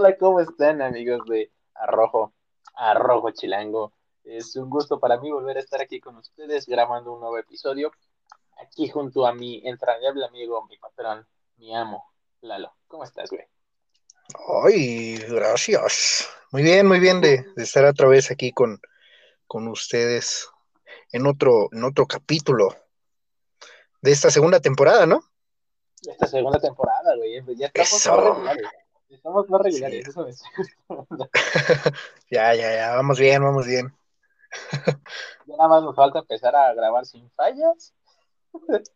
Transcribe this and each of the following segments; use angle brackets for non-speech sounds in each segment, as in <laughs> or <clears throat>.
Hola, ¿cómo están amigos de Arrojo, Arrojo Chilango? Es un gusto para mí volver a estar aquí con ustedes grabando un nuevo episodio. Aquí junto a mi entrañable amigo, mi patrón, mi amo, Lalo. ¿Cómo estás, güey? Ay, gracias. Muy bien, muy bien de, de estar otra vez aquí con, con ustedes en otro, en otro capítulo de esta segunda temporada, ¿no? Esta segunda temporada, güey. Ya estamos. Estamos más regulares, Sí. eso me está. <laughs> Ya, ya, ya, vamos bien, vamos bien. <laughs> Ya nada más nos falta empezar a grabar sin fallas. <laughs>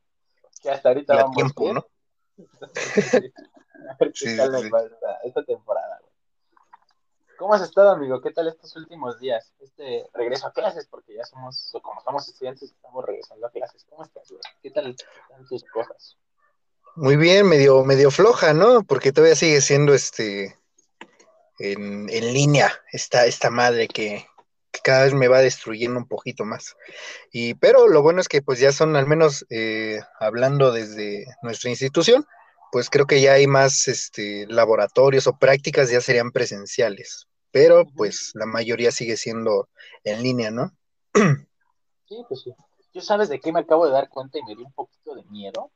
que hasta ahorita vamos tiempo, bien. ¿no? A ver qué Sí, tal sí, nos va esta, esta temporada, güey. ¿Cómo has estado, amigo? ¿Qué tal estos últimos días? Este regreso a clases, porque ya somos, como somos estudiantes, estamos regresando a clases. ¿Cómo estás, güey? ¿Qué tal están tus cosas? Muy bien, medio, medio floja, ¿no? Porque todavía sigue siendo este en, en línea esta, esta madre que, que cada vez me va destruyendo un poquito más. Y, pero lo bueno es que pues ya son al menos eh, hablando desde nuestra institución, pues creo que ya hay más este, laboratorios o prácticas ya serían presenciales, pero pues la mayoría sigue siendo en línea, ¿no? Sí, pues sí. ¿Yo sabes de qué me acabo de dar cuenta y me dio un poquito de miedo?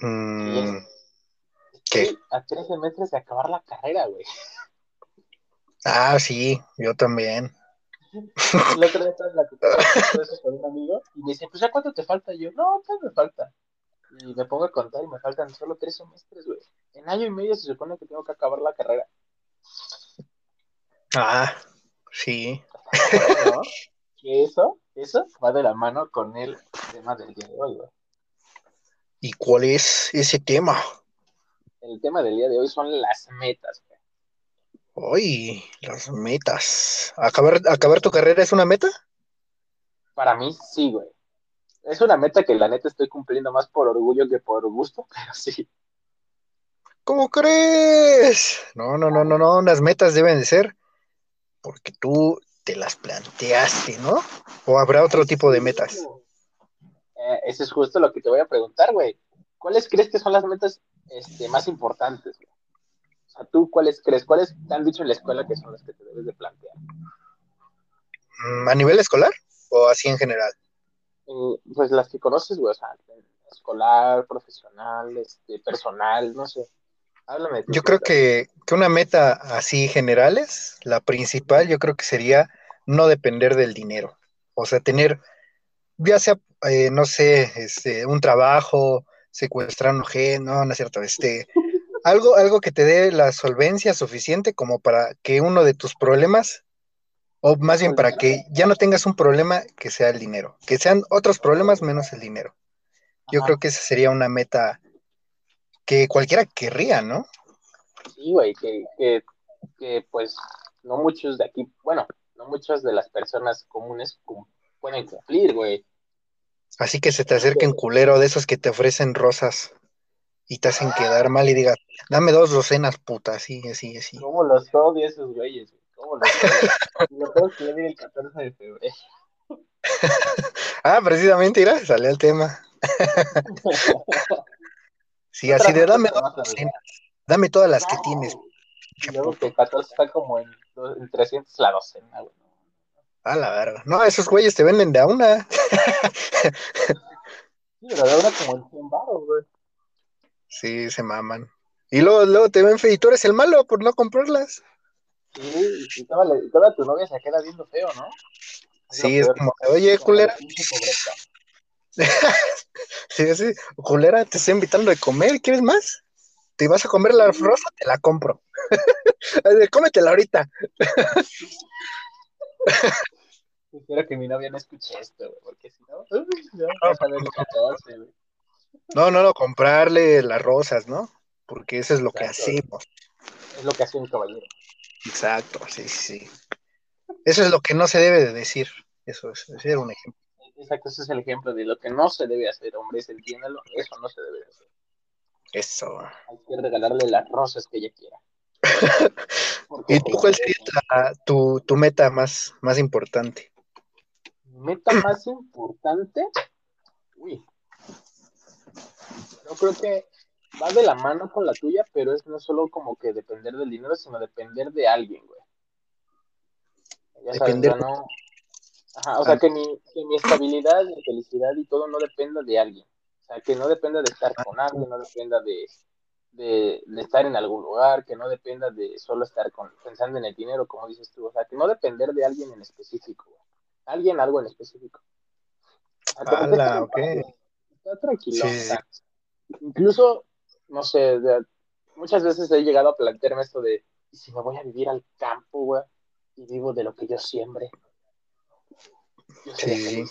Mm, ¿Qué? a tres semestres de acabar la carrera, güey. Ah, sí, yo también. <laughs> El otro día estaba platicando todo eso con un amigo y me dice, pues ya cuánto te falta. Y yo, no, pues me falta. Y me pongo a contar y me faltan solo tres semestres, güey. En año y medio se supone que tengo que acabar la carrera. Ah, sí. Que eso, eso va de la mano con el tema del día de hoy, güey. ¿Y cuál es ese tema? El tema del día de hoy son las metas. Hoy, las metas. ¿Acabar, ¿Acabar tu carrera es una meta? Para mí, sí, güey. Es una meta que la neta estoy cumpliendo más por orgullo que por gusto, <laughs> pero sí. ¿Cómo crees? No, no, no, no, no. Las metas deben de ser porque tú te las planteaste, ¿no? ¿O habrá otro tipo de metas? Eh, eso es justo lo que te voy a preguntar, güey. ¿Cuáles crees que son las metas este, más importantes? güey? O sea, ¿tú cuáles crees? ¿Cuáles te han dicho en la escuela que son las que te debes de plantear? Mm, ¿A nivel escolar o así en general? Eh, pues las que conoces, güey, o sea, escolar, profesional, este, personal, no sé. Háblame Yo creo que, que una meta así generales, la principal, yo creo que sería no depender del dinero. O sea, tener, ya sea, eh, no sé, este, un trabajo, secuestrando gente, no, no es cierto, este, algo, algo que te dé la solvencia suficiente como para que uno de tus problemas, o más bien para que ya no tengas un problema que sea el dinero, que sean otros problemas menos el dinero. Yo Ajá. creo que esa sería una meta que cualquiera querría, ¿no? Sí, güey, que, que, que pues no muchos de aquí, bueno, no muchas de las personas comunes pueden cumplir, güey. Así que se te acerque un culero de esos que te ofrecen rosas y te hacen quedar mal y digas, dame dos docenas, puta, así, así, así. ¿Cómo los odio esos güeyes? güey? ¿Cómo los odio? Lo tengo que el 14 de febrero. <laughs> Ah, precisamente, mira, sale el tema. <laughs> Sí, así de dame dos docenas, dame todas las que tienes. Y luego que el 14 está como en, en 300 la docena, güey. A la verga. No, esos güeyes te venden de a una. Sí, pero de ahora como en 100 baros, güey. Sí, se maman. Y luego, luego te ven feo y tú eres el malo por no comprarlas. Sí, y toda, y toda tu novia se queda viendo feo, ¿no? Es Sí, es como, oye, culera, <laughs> sí, sí, culera, te estoy invitando de comer, ¿quieres más? ¿Te vas a comer la rosa? Te la compro. <laughs> Cómetela ahorita. <laughs> <laughs> Espero que mi novia no escuche esto, güey, porque si no, uy, no, vas a ver el 14, güey. No, no, no, comprarle las rosas, ¿no? Porque eso es lo que hacemos. Es lo que hace un caballero. Exacto, sí, sí, sí. Eso es lo que no se debe de decir. Eso es, ese era un ejemplo. Exacto, ese es el ejemplo de lo que no se debe hacer, hombres, entiéndalo, eso no se debe hacer. Eso. Hay que regalarle las rosas que ella quiera. ¿Y tú cuál sería la- tu, tu meta más, más importante? Meta más importante. Uy. Yo creo que va de la mano con la tuya, pero es no solo como que depender del dinero, sino depender de alguien, güey. Ya Depender- no... Ajá, o sea, Ah. que mi, que mi estabilidad, mi felicidad y todo no dependa de alguien. O sea, que no dependa de estar con alguien, no dependa de, de, de estar en algún lugar, que no dependa de solo estar con, pensando en el dinero, como dices tú. O sea, que no depender de alguien en específico, güey. Alguien, algo en específico. O sea, como que Ala, está tranquilo. Sí, sí, o sea, incluso, no sé, de- muchas veces he llegado a plantearme esto de, ¿y si me voy a vivir al campo, güey? Y vivo de lo que yo siembre. Yo Sí.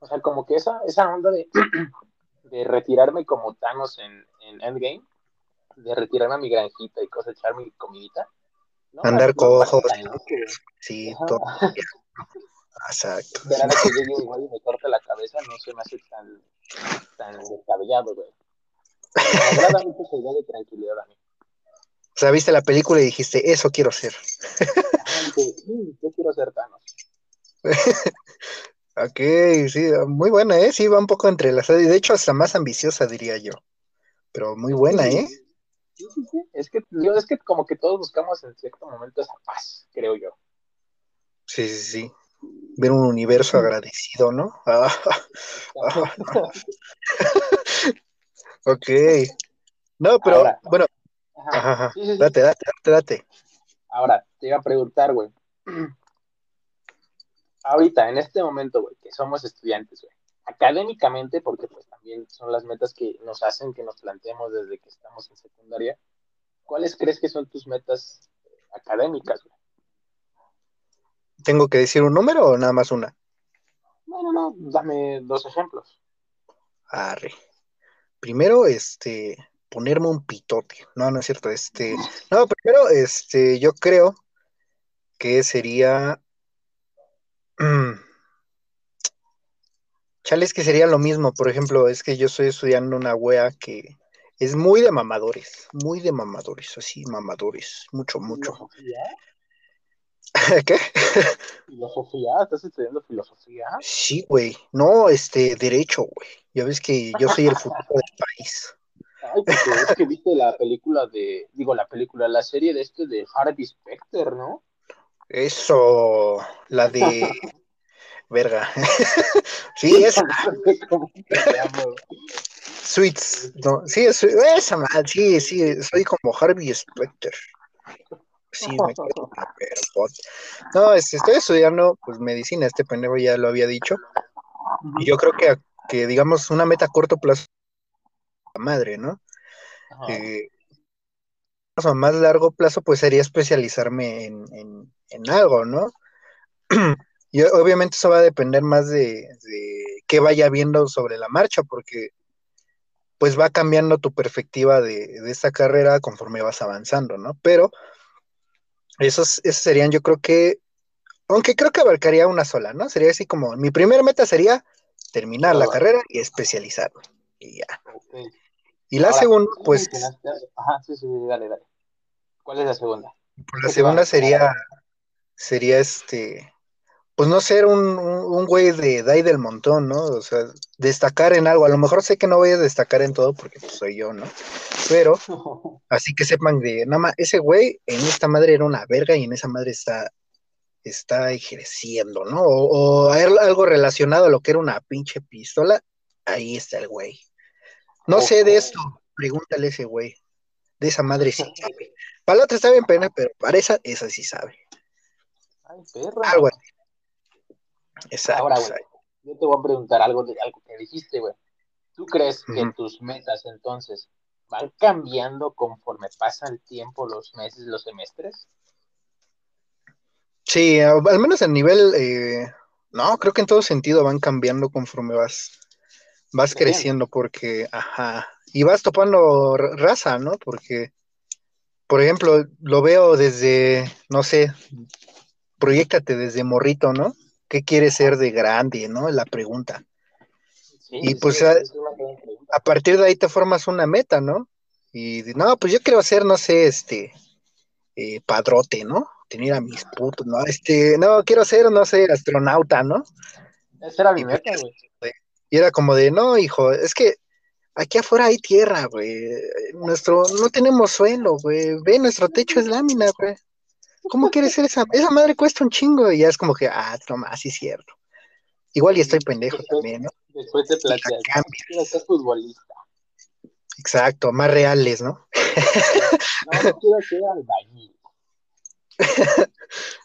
O sea, como que esa, esa onda de, <clears throat> de retirarme como Thanos en, en Endgame, de retirarme a mi granjita y cosechar mi comidita. No, Andar no me parece cojo. tan loco, güey. Sí, Ajá. todo. <laughs> Exacto. Esperar a que llegue un güey y me corte la cabeza no se me hace tan, tan descabellado, güey. Me agrada mucho esa idea de tranquilidad a mí. O sea, viste la película y dijiste, eso quiero ser. Ajá, dije, "Mm, yo quiero ser Thanos. <laughs> Ok, sí, muy buena, ¿eh? Sí, va un poco entrelazada y de hecho hasta más ambiciosa, diría yo. Pero muy buena, ¿eh? Sí, sí, sí. Es que, es que como que todos buscamos en cierto momento esa paz, creo yo. Sí, sí, sí. Ver un universo agradecido, ¿no? <laughs> Ah, <laughs> ok. No, pero Ahora. bueno, Ajá. ajá, ajá. Sí, sí, sí. date, date, date, date. Ahora, te iba a preguntar, güey. <clears throat> Ahorita, en este momento, güey, que somos estudiantes, güey, académicamente, porque pues son las metas que nos hacen que nos planteemos desde que estamos en secundaria, ¿cuáles crees que son tus metas académicas, güey? ¿Tengo que decir un número o nada más una? No, no, no, dame dos ejemplos. Arre. Primero, este, ponerme un pitote. No, no es cierto. Este, <laughs> no, primero, este, yo creo que sería. <clears throat> Chale, es que sería lo mismo. Por ejemplo, es que yo estoy estudiando una wea que es muy de mamadores, muy de mamadores, así, mamadores, mucho, mucho. ¿Filosofía? <laughs> ¿Qué? ¿Filosofía? ¿Estás estudiando filosofía? Sí, güey. No, este, derecho, güey. Ya ves que yo soy el <laughs> futuro del país. Ay, porque es que viste la película de, digo, la película, la serie de este de Harvey Specter, ¿no? Eso, la de. <laughs> Verga. <laughs> sí, esa. Sweets. No, sí, es, esa madre, sí, sí, soy como Harvey Specter. Sí, me <laughs> quedo. No, este, estoy estudiando pues medicina, este pendejo ya lo había dicho. Y yo creo que, que digamos, una meta a corto plazo, la madre, ¿no? Eh, a más largo plazo, pues sería especializarme en, en, en algo, ¿no? <clears throat> Y obviamente eso va a depender más de, de qué vaya viendo sobre la marcha, porque pues va cambiando tu perspectiva de, de esta carrera conforme vas avanzando, ¿no? Pero esos, esos serían, yo creo que, aunque creo que abarcaría una sola, ¿no? Sería así como, mi primera meta sería terminar la carrera y especializarme. Y ya. Y la Ahora, segunda, pues, Ajá, sí, sí, dale, dale. ¿Cuál es la segunda? pues, la ¿qué te iba a segunda sería, sería este, pues no ser un, un, un güey de Dai del montón, ¿no? O sea, destacar en algo. A lo mejor sé que no voy a destacar en todo porque pues, soy yo, ¿no? Pero <laughs> así que sepan de, nada más, ese güey en esta madre era una verga y en esa madre está, está ejerciendo, ¿no? O, o al- algo relacionado a lo que era una pinche pistola, ahí está el güey. No sé de esto, pregúntale a ese güey. De esa madre sí sabe. Para la otra está bien pena, pero para esa, esa sí sabe. Ay, perra. Algo así. Exacto. Ahora, güey, yo te voy a preguntar algo de algo que dijiste, güey. ¿Tú crees que tus metas entonces van cambiando conforme pasa el tiempo, los meses, los semestres? Sí, al menos a nivel, eh, no, creo que en todo sentido van cambiando conforme vas, vas Creciendo. creciendo, porque, ajá, y vas topando raza, ¿no? Porque, por ejemplo, lo veo desde, no sé, proyectate desde morrito, ¿no? ¿Qué quieres ser de grande, no? La pregunta. Sí, Y pues, sí, a- partir de ahí te formas una meta, ¿no? Y no, pues yo quiero ser, no sé, este, eh, padrote, ¿no? Tener a mis putos, ¿no? Este, no, quiero ser, no sé, astronauta, ¿no? Esa era mi Y pues, meta, güey. Y era como de, no, hijo, es que aquí afuera hay tierra, güey. Nuestro, no tenemos suelo, güey. Ve, nuestro techo es lámina, güey. ¿Cómo quieres ser esa? Esa madre cuesta un chingo y ya es como que, ah, toma, sí es cierto. Igual y estoy pendejo también, ¿no? Después te planteas, ser futbolista. Exacto, más reales, ¿no? No, no quiero ser albañil. <laughs>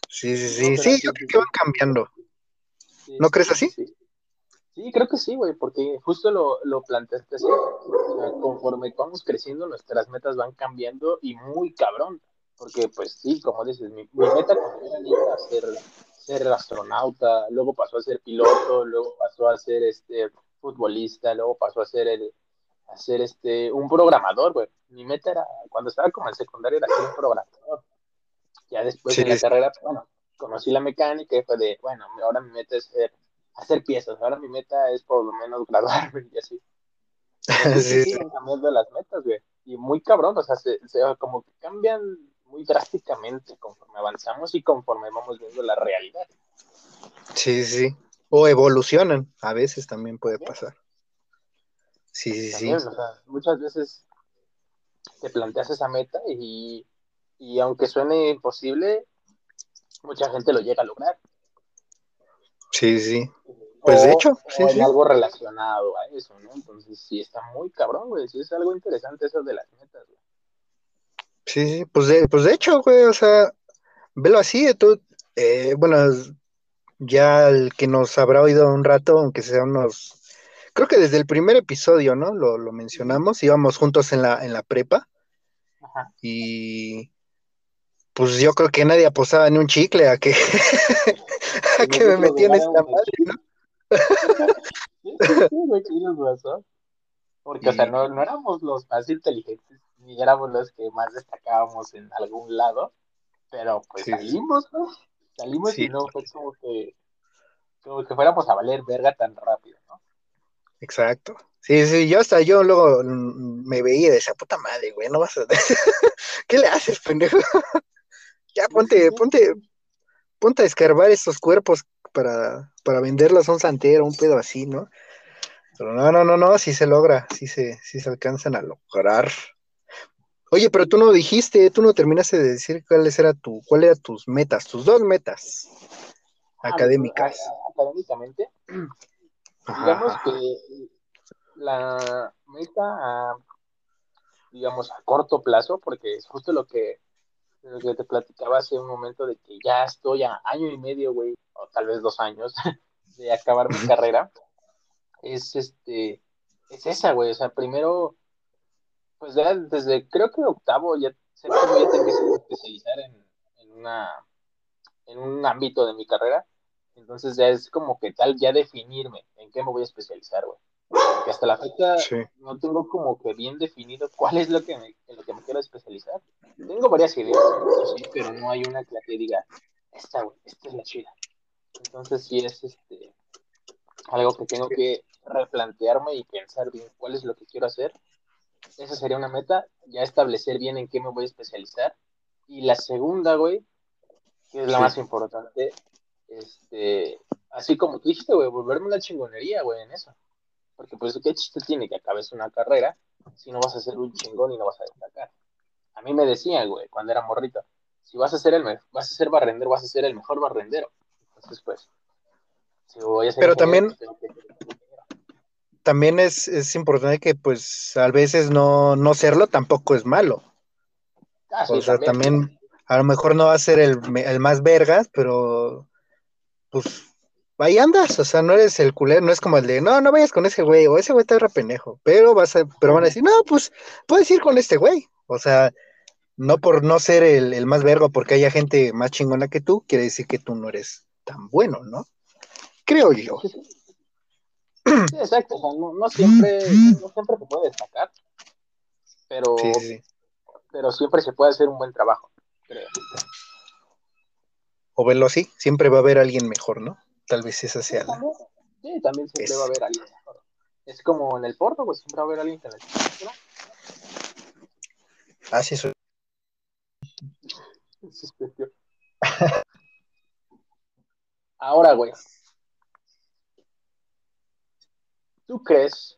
sí, sí, sí, sí, yo creo que van cambiando. ¿No crees así? Sí. Sí, creo que sí, güey, porque justo lo, lo planteaste así. O sea, conforme vamos creciendo, nuestras metas van cambiando y muy cabrón. Porque, pues sí, como dices, mi, mi meta era ser, ser astronauta, luego pasó a ser piloto, luego pasó a ser este futbolista, luego pasó a ser el, a ser este un programador, güey. Mi meta era, cuando estaba como en secundaria, era ser un programador. Ya después Sí, de la sí. carrera, bueno, conocí la mecánica y fue de, bueno, ahora mi meta es ser- hacer piezas, ahora mi meta es por lo menos graduarme y así. <laughs> Así Sí, siguen cambiando las metas, güey. Y muy cabrón, o sea, se, se- como que cambian muy drásticamente conforme avanzamos y conforme vamos viendo la realidad. sí, sí. O evolucionan, a veces también puede pasar. Sí, sí, sí. O sea, muchas veces te planteas esa meta y, y aunque suene imposible, mucha gente lo llega a lograr. Sí, sí. Pues, O- de hecho, sí. algo relacionado a eso, ¿no? Entonces sí está muy cabrón, güey. Sí es algo interesante eso de las metas, güey. Sí, sí, pues de, pues de hecho, güey, o sea, velo así, tú, eh, bueno, ya el que nos habrá oído un rato, aunque sea unos, creo que desde el primer episodio, ¿no? Lo, lo mencionamos, íbamos juntos en la, en la prepa Ajá. y pues yo creo que nadie apostaba ni un chicle a que, <laughs> a que me metí en esta madre, ¿no? <laughs> Sí, sí, sí, güey, tienes razón. Porque, o sea, Y- no, no éramos los más inteligentes, ni éramos los que más destacábamos en algún lado, pero pues Sí, salimos, ¿no? Salimos Sí, y no fue como que, como que fuéramos a valer verga tan rápido, ¿no? Exacto. Sí, sí, yo hasta yo luego mm, me veía de esa puta madre, güey, no vas a... <laughs> ¿Qué le haces, pendejo? <laughs> Ya ponte, ponte, ponte a escarbar estos cuerpos para, para venderlos a un santero, un pedo así, ¿no? Pero no, no, no, no, sí se logra, sí se, sí se alcanzan a lograr. Oye, pero tú no dijiste, tú no terminaste de decir cuáles eran tu, cuáles eran tus metas, tus dos metas Ah, académicas. a- académicamente, <clears throat> Ajá, digamos que la meta, a, digamos, a corto plazo, porque es justo lo que, lo que te platicaba hace un momento de que ya estoy a año y medio, güey, o tal vez dos años, <laughs> de acabar mi carrera, es este, es esa, güey, o sea, primero, pues ya desde, creo que octavo, ya, séptimo, ya te empiezas a especializar en, en una, en un ámbito de mi carrera, entonces ya es como que tal, ya definirme en qué me voy a especializar, güey. Porque hasta la fecha Sí, no tengo como que bien definido cuál es lo que me, en lo que me quiero especializar. Tengo varias ideas, eso sí, pero no hay una que la que diga, esta, güey, esta es la chida. Entonces sí es este algo que tengo que replantearme y pensar bien cuál es lo que quiero hacer. Esa sería una meta, ya establecer bien en qué me voy a especializar. Y la segunda, güey, que es la Sí. más importante, este, así como tú dijiste, güey, volverme una chingonería, güey, en eso. Porque pues, ¿qué chiste tiene que acabes una carrera si no vas a ser un chingón y no vas a destacar? A mí me decían, güey, cuando era morrito, si vas a ser el vas a ser barrendero, vas a ser el mejor barrendero. Entonces, pues, si voy a ser Pero también- que. También es, es importante que pues a veces no, no serlo tampoco es malo. Ah, sí, O sea, también a lo mejor no va a ser el, el más vergas, pero pues ahí andas, o sea, no eres el culero, no es como el de, no, no vayas con ese güey, o ese güey está re pendejo, pero vas a, pero van a decir, no, pues puedes ir con este güey, o sea, no por no ser el, el más vergo, porque haya gente más chingona que tú, quiere decir que tú no eres tan bueno, ¿no? Creo yo. Sí, exacto. O sea, no, no siempre, no siempre se puede destacar, pero, Sí, sí, sí. pero siempre se puede hacer un buen trabajo, creo. O verlo así, siempre va a haber alguien mejor, ¿no? Tal vez esa Sí, sea la... también, sí, también siempre Es- va a haber alguien mejor. Es como en el porno, pues siempre va a haber alguien que el ¿no? Ah, soy- sí. <laughs> Ahora, güey. ¿Tú crees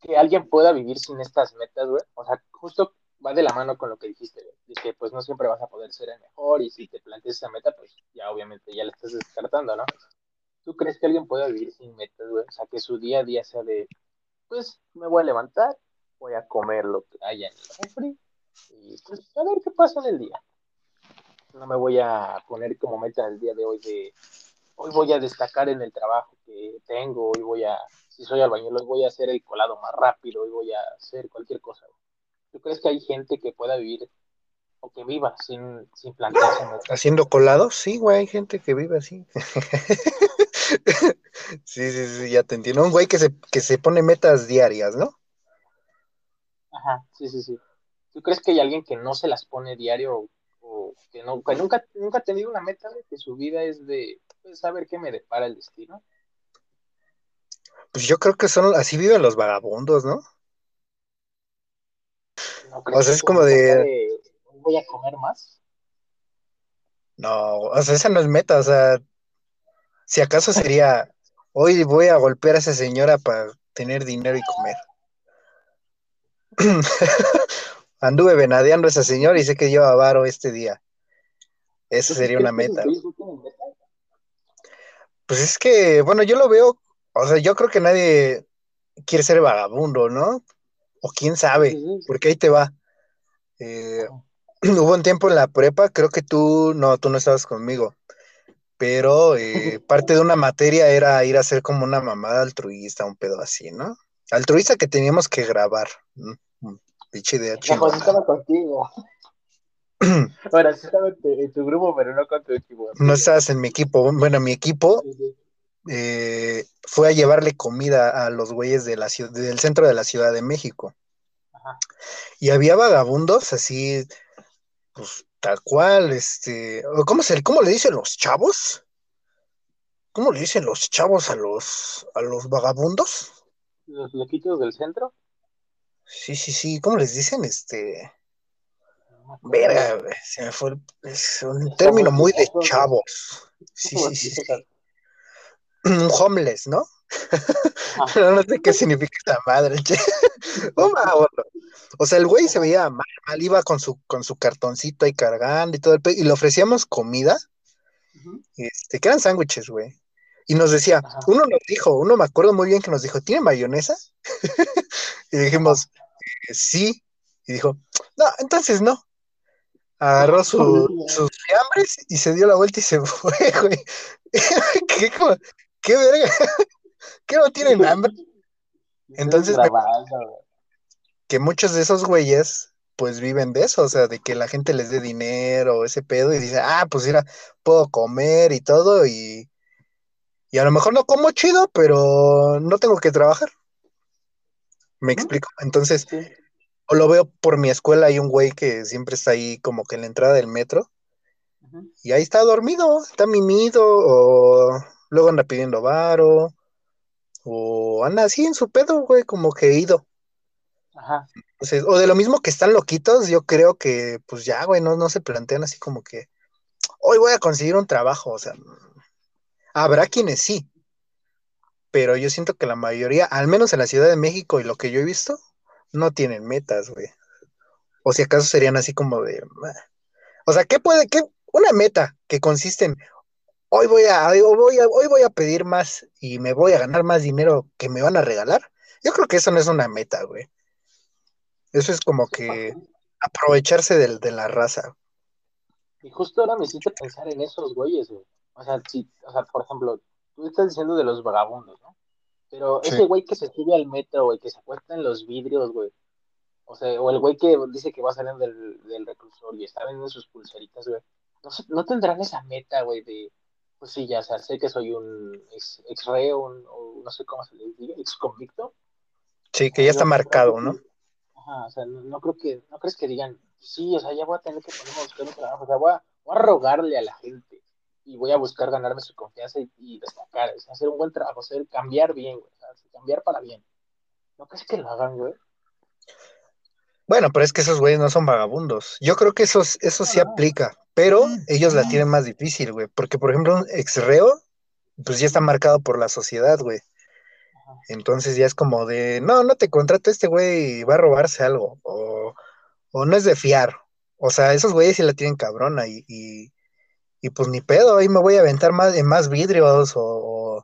que alguien pueda vivir sin estas metas, güey? O sea, justo va de la mano con lo que dijiste, güey. De que pues no siempre vas a poder ser el mejor y si te planteas esa meta, pues ya obviamente ya la estás descartando, ¿no? ¿Tú crees que alguien pueda vivir sin metas, güey? O sea, que su día a día sea de, pues me voy a levantar, voy a comer lo que haya en el refri y pues a ver qué pasa en el día. No me voy a poner como meta el día de hoy de, hoy voy a destacar en el trabajo que tengo, hoy voy a, si soy albañil, hoy voy a hacer el colado más rápido, hoy voy a hacer cualquier cosa. ¿Tú crees que hay gente que pueda vivir o que viva sin, sin plantearse? ¿Haciendo colados? Sí, güey, hay gente que vive así. <laughs> sí, sí, sí, ya te entiendo. Un güey que se, que se pone metas diarias, ¿no? Ajá, sí, sí, sí. ¿Tú crees que hay alguien que no se las pone diario que, no, que nunca, nunca ha tenido una meta, de que su vida es de pues, saber qué me depara el destino? Pues yo creo que son, así viven los vagabundos, ¿no? ¿No o sea, es como de... de... ¿Voy a comer más? No, o sea, esa no es meta, o sea, si acaso sería, hoy voy a golpear a esa señora para tener dinero y comer. <clears throat> Anduve venadeando a esa señora y sé que lleva varo este día. Esa sería una meta. Pues es que, bueno, yo lo veo, o sea, yo creo que nadie quiere ser vagabundo, ¿no? O quién sabe, porque ahí te va. Eh, <clears throat> hubo un tiempo en la prepa, creo que tú, no, tú no estabas conmigo, pero eh, <laughs> parte de una materia era ir a hacer como una mamada altruista, un pedo así, ¿no? Altruista que teníamos que grabar. Pinche idea chingona. estaba contigo. <clears throat> Ahora sí estaba en tu grupo, pero no con tu equipo. No estabas en mi equipo. Bueno, mi equipo eh, fue a llevarle comida a los güeyes de la ciudad, del centro de la Ciudad de México. Ajá. Y había vagabundos así, pues tal cual, este, ¿cómo, se, ¿cómo le dicen los chavos? ¿Cómo le dicen los chavos a los, a los vagabundos? ¿Los loquitos del centro? Sí, sí, sí, ¿cómo les dicen? Este. Verga, se me fue. Es un término muy de chavos. Sí, sí, sí. sí. <clears throat> Homeless, ¿no? <laughs> Pero no sé qué significa esa madre, che. <laughs> o sea, el güey se veía mal, mal, iba con su, con su cartoncito ahí cargando y todo el pe... y le ofrecíamos comida, este, que eran sándwiches, güey. Y nos decía, uno nos dijo, uno me acuerdo muy bien que nos dijo, ¿tiene mayonesa? <laughs> y dijimos, eh, sí. Y dijo, no, entonces no. Agarró <laughs> sus fiambres y se dio la vuelta y se <laughs> fue, güey. <laughs> ¿Qué, ¿Qué verga? ¿Qué no tienen hambre? Entonces, que muchos de esos güeyes, pues viven de eso, o sea, de que la gente les dé dinero, ese pedo, y dice, ah, pues mira, puedo comer y todo, y y a lo mejor no como chido, pero no tengo que trabajar. ¿Me explico? Entonces, o lo veo por mi escuela, hay un güey que siempre está ahí como que en la entrada del metro. Y ahí está dormido, está mimido, o luego anda pidiendo varo, o anda así en su pedo, güey, como que ido. Ajá. o de lo mismo que están loquitos, yo creo que, pues ya, güey, no, no se plantean así como que, hoy voy a conseguir un trabajo, o sea, Habrá quienes sí, pero yo siento que la mayoría, al menos en la Ciudad de México y lo que yo he visto, no tienen metas, güey. O si acaso serían así como de... O sea, ¿qué puede, qué, una meta que consiste en hoy voy a, hoy voy a, hoy voy a pedir más y me voy a ganar más dinero que me van a regalar? Yo creo que eso no es una meta, güey. Eso es como que aprovecharse de, de la raza. Y justo ahora me hiciste pensar en esos güeyes, güey. O sea, si, o sea, por ejemplo, tú estás diciendo de los vagabundos, ¿no? Pero ese güey que se sube al metro, güey, que se acuesta en los vidrios, güey. O sea, o el güey que dice que va a salir del, del reclusorio y está vendiendo sus pulseritas, güey. No, no tendrán esa meta, güey, de, pues sí, ya, o sea, sé que soy un ex, ex reo, un, o no sé cómo se les diga, ex convicto. Sí, que ya está marcado, ¿no? Ajá, o sea, no, creo que, no crees que digan, sí, o sea, ya voy a tener que ponerme a buscar un trabajo, o sea, voy a, voy a rogarle a la gente y voy a buscar ganarme su confianza y, destacar, hacer un buen trabajo, hacer, cambiar bien, güey, cambiar para bien. ¿No crees que lo hagan, güey? Bueno, pero es que esos güeyes no son vagabundos. Yo creo que eso, eso sí aplica, pero ellos la tienen más difícil, güey. Porque, por ejemplo, un ex reo, pues ya está marcado por la sociedad, güey. Entonces ya es como de, no, no te contrato, este güey va a robarse algo, o, o no es de fiar. O sea, esos güeyes sí la tienen cabrona y, y, y pues ni pedo, ahí me voy a aventar más en más vidrios o,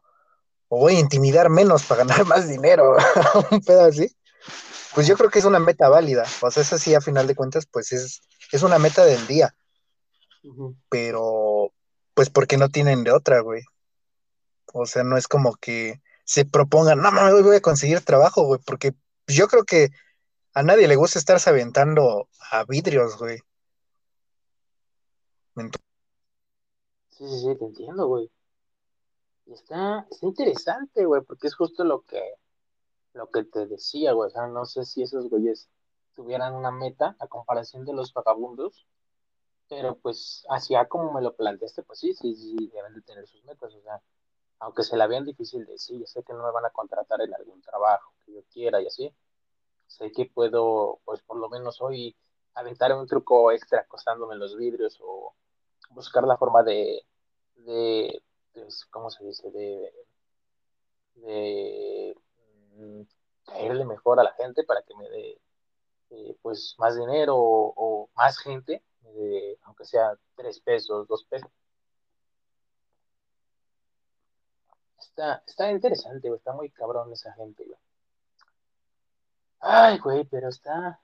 o voy a intimidar menos para ganar <laughs> más dinero, <laughs> un pedo así. Pues yo creo que es una meta válida. O sea, eso sí, a final de cuentas, pues es, es una meta del día. Pero, pues porque no tienen de otra, güey. O sea, no es como que se propongan, no, hoy voy a conseguir trabajo, güey, porque yo creo que a nadie le gusta estarse aventando a vidrios, güey. Entonces, Sí, sí, sí, te entiendo, güey. Y está, está interesante, güey, porque es justo lo que, lo que te decía, güey. O sea, no sé si esos güeyes tuvieran una meta a comparación de los vagabundos, pero pues hacia como me lo planteaste, pues sí, sí, sí, deben de tener sus metas. O sea, aunque se la vean difícil de sí, yo sé que no me van a contratar en algún trabajo que yo quiera y así. Sé que puedo, pues por lo menos hoy, aventar un truco extra acostándome los vidrios o buscar la forma de, de, de ¿cómo se dice? De, de mm, caerle mejor a la gente para que me dé eh, pues más dinero o, más gente, dé, aunque sea tres pesos, dos pesos. Está, está interesante, está muy cabrón esa gente. Ay, güey, pero está,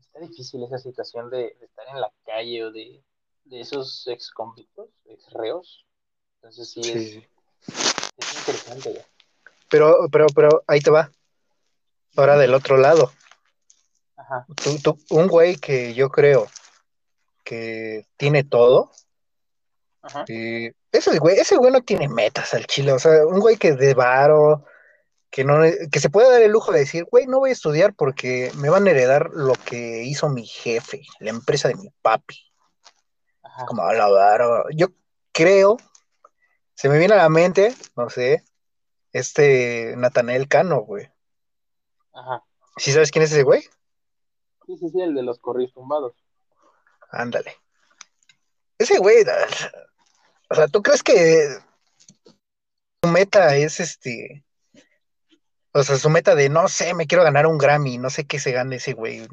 está difícil esa situación de estar en la calle o de, de esos ex convictos, ex reos. Entonces sí sí, es, es interesante, güey. Pero, pero, pero ahí te va. Ahora del otro lado. Ajá, Tú, tú, un güey que yo creo que tiene todo. ajá, Y ese güey, ese güey no tiene metas al chile. O sea, un güey que de varo, que no, que se puede dar el lujo de decir, güey, no voy a estudiar porque me van a heredar lo que hizo mi jefe, la empresa de mi papi. Ajá, Como a la varo. Yo creo, se me viene a la mente, no sé, este Natanael Cano, güey. ajá. ¿Sí sabes quién es ese güey? Sí, sí, sí, el de los corridos tumbados. Ándale. Ese güey, o sea, ¿tú crees que su meta es este, o sea, su meta de, no sé, me quiero ganar un Grammy, no sé qué se gane ese güey.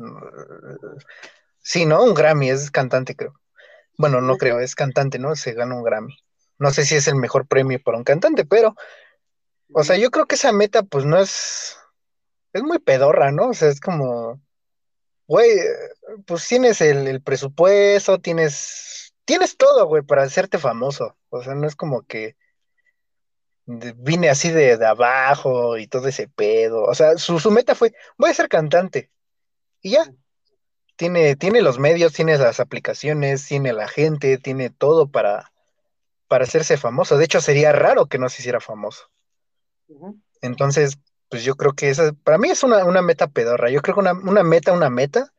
Sí, ¿no? Un Grammy, es cantante, creo. Bueno, no creo, es cantante, ¿no? Se gana un Grammy. No sé si es el mejor premio para un cantante, pero, o sea, yo creo que esa meta, pues no es, es muy pedorra, ¿no? O sea, es como, güey, pues tienes el, el presupuesto, tienes, tienes todo, güey, para hacerte famoso. O sea, no es como que vine así de, de abajo y todo ese pedo. O sea, su, su meta fue, voy a ser cantante. Y ya, tiene, tiene los medios, tiene las aplicaciones, tiene la gente, tiene todo para, para hacerse famoso. De hecho, sería raro que no se hiciera famoso. Entonces, pues yo creo que esa, para mí es una, una meta pedorra. Yo creo que una, una meta, una meta,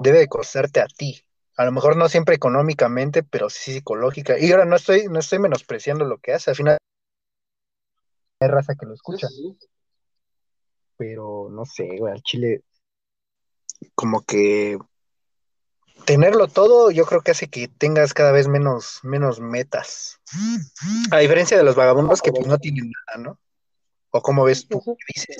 debe de costarte a ti. A lo mejor no siempre económicamente, pero sí psicológica. Y ahora no estoy, no estoy menospreciando lo que hace, al final hay raza que lo escucha. sí, sí. Pero no sé, güey, al Chile, como que tenerlo todo, yo creo que hace que tengas cada vez menos, menos metas. A diferencia de los vagabundos que pues no tienen nada, ¿no? ¿O cómo sí, ves tú? ¿Qué dices?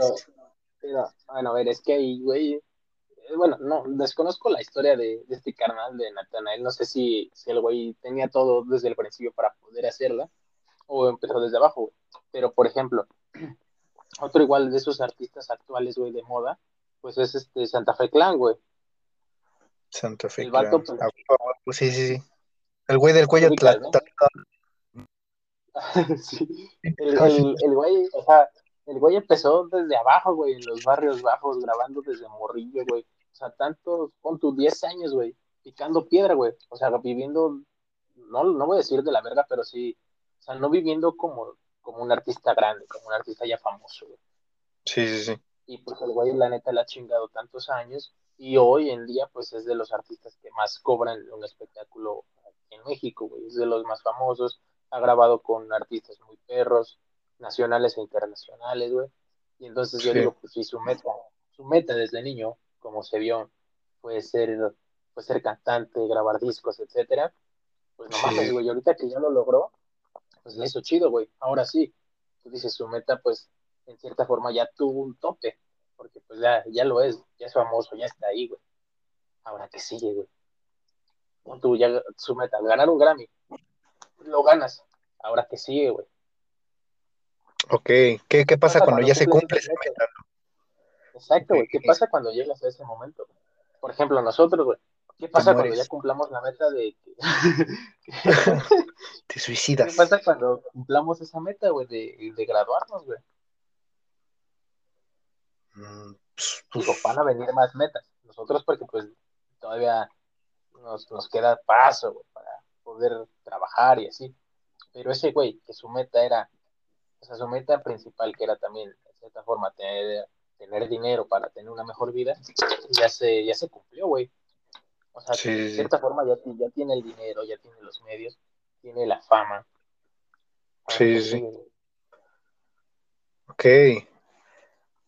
Pero, bueno, a ver, es que ahí, güey, eh, bueno, no, desconozco la historia de, este carnal de Natanael. No sé si, si el güey tenía todo desde el principio para poder hacerla o empezó desde abajo, güey. Pero, por ejemplo, <clears throat> otro igual de esos artistas actuales, güey, de moda, pues es este Santa Fe Clan, güey. Santa Fe El vato, Clan. pues, Ah, pues sí, sí, sí. El güey del lo cuello tla- <laughs> Sí, el, el, el güey, o sea, el güey empezó desde abajo, güey, en los barrios bajos, grabando desde Morrillo, güey. O sea, tantos, con tus 10 años, güey, picando piedra, güey. O sea, viviendo, no, no voy a decir de la verga, pero sí, o sea, no viviendo como, como un artista grande, como un artista ya famoso, güey. Sí, sí, sí. Y pues el güey, la neta, le ha chingado tantos años. Y hoy en día, pues es de los artistas que más cobran un espectáculo aquí en México, güey. Es de los más famosos. Ha grabado con artistas muy perros, nacionales e internacionales, güey. Y entonces yo Sí, digo, pues si su meta, su meta desde niño, como se vio, puede ser, puede ser cantante, grabar discos, etcétera, pues no mames, sí, güey. Ahorita que ya lo logró, pues le hizo chido, güey. Ahora sí, tú dices su meta, pues en cierta forma ya tuvo un tope, porque pues ya, ya lo es, ya es famoso, ya está ahí, güey. Ahora que sigue, güey. Tú ya su meta, ganar un Grammy, lo ganas. Ahora que sigue, güey. Ok, ¿qué, qué pasa, cuando, ya se cumple esa meta? Exacto, güey. ¿Qué pasa cuando llegas a ese momento? Por ejemplo, nosotros, güey. ¿Qué pasa cuando ya cumplamos la meta de que... <laughs> Te suicidas. <laughs> ¿Qué pasa cuando cumplamos esa meta, güey, de, de graduarnos, güey? Pues, van a venir más metas. Nosotros porque pues todavía nos, nos queda paso, güey, para poder trabajar y así. Pero ese güey, que su meta era, o sea, su meta principal, que era también, de cierta forma, tener tener dinero para tener una mejor vida, ya se, ya se cumplió, güey. O sea, de cierta forma ya, ya tiene el dinero, ya tiene los medios, tiene la fama. Sí, sí. Ok.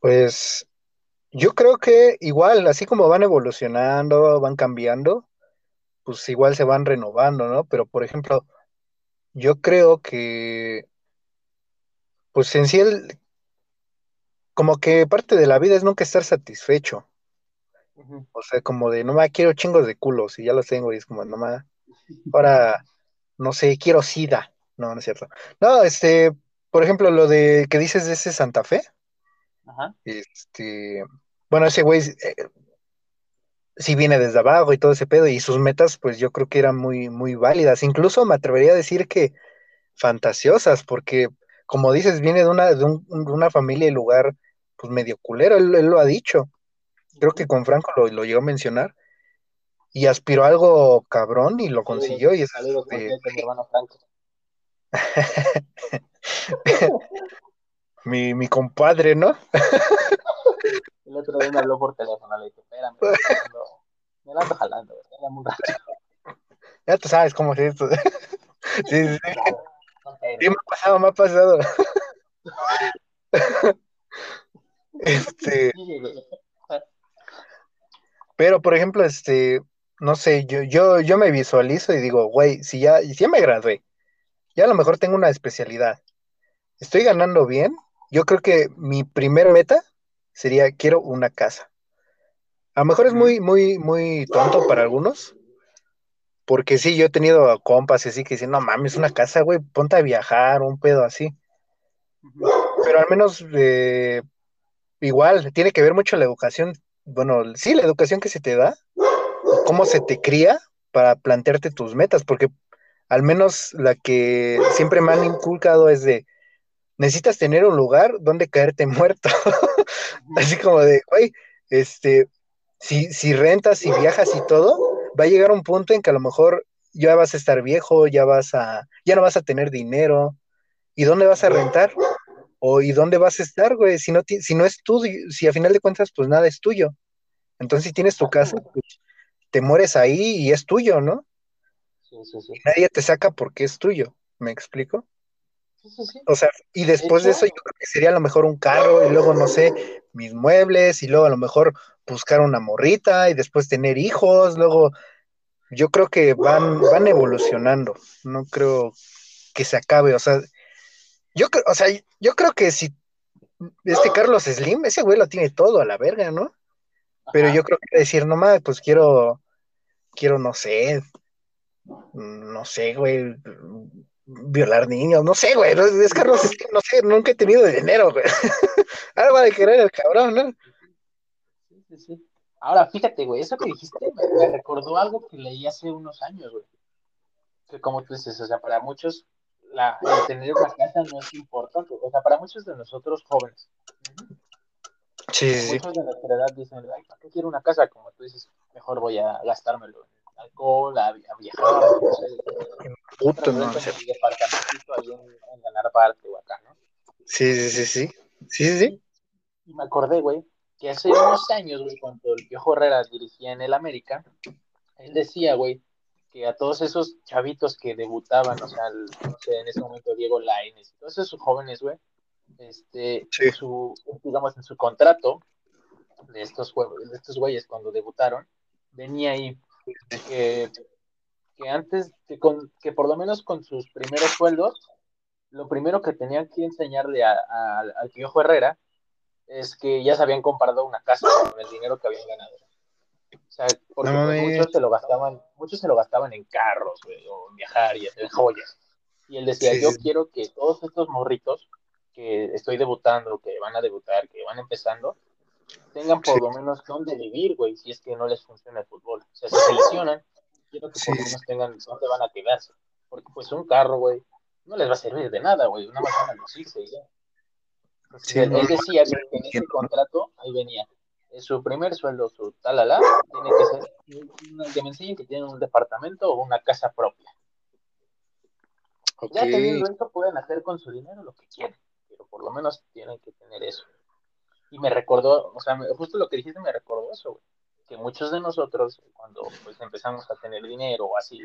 Pues yo creo que igual, así como van evolucionando, van cambiando, pues igual se van renovando, ¿no? Pero por ejemplo, yo creo que, pues en sí el, como que parte de la vida es nunca estar satisfecho. O sea, como de, no me quiero chingos de culos y ya los tengo y es como, no más, ahora, no sé, quiero sida. No, no es cierto. No, este, por ejemplo, lo de que dices de ese Santa Fe. Ajá. Este, bueno, ese güey eh, sí viene desde abajo y todo ese pedo y sus metas, pues yo creo que eran muy, muy válidas. Incluso me atrevería a decir que fantasiosas, porque como dices, viene de una, de, una familia y lugar pues medio culero, él, lo ha dicho. Creo que con Franco lo, lo, llegó a mencionar. Y aspiró a algo cabrón y lo consiguió. y es mi hermano Franco. <laughs> <laughs> mi, mi compadre, ¿no? <laughs> El otro día me habló por teléfono, le dije, espérame, <laughs> me la ando jalando, <laughs> Ya tú sabes cómo es esto. sí, sí, sí. Sí, me ha pasado, me ha pasado. este. Pero, por ejemplo, este, no sé, yo, yo, yo me visualizo y digo, güey, si ya, si ya me gradué, ya a lo mejor tengo una especialidad, estoy ganando bien, yo creo que mi primer meta sería, quiero una casa. A lo mejor es muy, muy, muy tonto para algunos, porque sí, yo he tenido compas y así que dicen, no mames, una casa, güey, ponte a viajar, un pedo así. Pero al menos, eh, igual, tiene que ver mucho la educación, bueno, sí, la educación que se te da, cómo se te cría para plantearte tus metas, porque al menos la que siempre me han inculcado es de, necesitas tener un lugar donde caerte <laughs> muerto. así como de, güey, este, si, si rentas y viajas y todo, va a llegar un punto en que a lo mejor ya vas a estar viejo, ya vas a, ya no vas a tener dinero. ¿Y dónde vas a rentar? ¿O y dónde vas a estar, güey? Si no, si no es tuyo, si a final de cuentas, pues nada es tuyo. Entonces, si tienes tu casa, pues, te mueres ahí y es tuyo, ¿no? Sí, sí, sí. nadie te saca porque es tuyo. ¿Me explico? O sea, y después de eso yo creo que sería a lo mejor un carro y luego, no sé, mis muebles y luego a lo mejor buscar una morrita y después tener hijos, luego yo creo que van, van evolucionando, no creo que se acabe, o sea, yo creo, o sea, yo creo que si este Carlos Slim, ese güey lo tiene todo a la verga, ¿no? Pero yo creo que decir, no más, pues quiero, quiero, no sé, no sé, güey, violar niños, no sé, güey, es Carlos Slim, no sé, nunca he tenido dinero, güey. Ahora va a querer el cabrón, ¿no? Ahora, fíjate, güey, eso que dijiste me, recordó algo que leí hace unos años, güey. Que como tú dices, o sea, para muchos la, el tener una casa no es importante. O sea, para muchos de nosotros jóvenes. Sí, sí. Muchos de nuestra edad dicen, ay, ¿para qué quiero una casa? Como tú dices, mejor voy a gastármelo alcohol, a, viajar, no sé. Puto, no, no sé. ahí en, en ganar parte o acá, ¿no? Sí, sí, sí, sí. Sí, sí, sí. Y me acordé, güey, que hace unos años, güey, cuando el Piojo Herrera dirigía en el América, él decía, güey, que a todos esos chavitos que debutaban, o sea, no sé, en ese momento Diego Lainez, todos esos jóvenes, güey, este, su, digamos, en su contrato de estos, de estos güeyes cuando debutaron, venía ahí que, que antes, que, con, que por lo menos con sus primeros sueldos, lo primero que tenían que enseñarle al Piojo Herrera es que ya se habían comprado una casa con el dinero que habían ganado. O sea, porque pues, muchos se lo gastaban, muchos se lo gastaban en carros, o en viajar y en joyas. Y él decía, yo quiero que todos estos morritos que estoy debutando, que van a debutar, que van empezando, tengan por lo menos dónde vivir, güey, si es que no les funciona el fútbol. O sea, si se lesionan, quiero que por lo menos tengan dónde van a quedarse. Porque pues un carro, güey, no les va a servir de nada, güey, una más van a lucirse y ya. él, decía que en ese contrato, ahí venía, su primer sueldo, su talala, tiene que ser que me enseñen que tienen un departamento o una casa propia. Ya teniendo esto, pueden hacer con su dinero lo que quieran, pero por lo menos tienen que tener eso. Y me recordó, o sea, justo lo que dijiste me recordó eso, güey, que muchos de nosotros, cuando pues empezamos a tener dinero o así,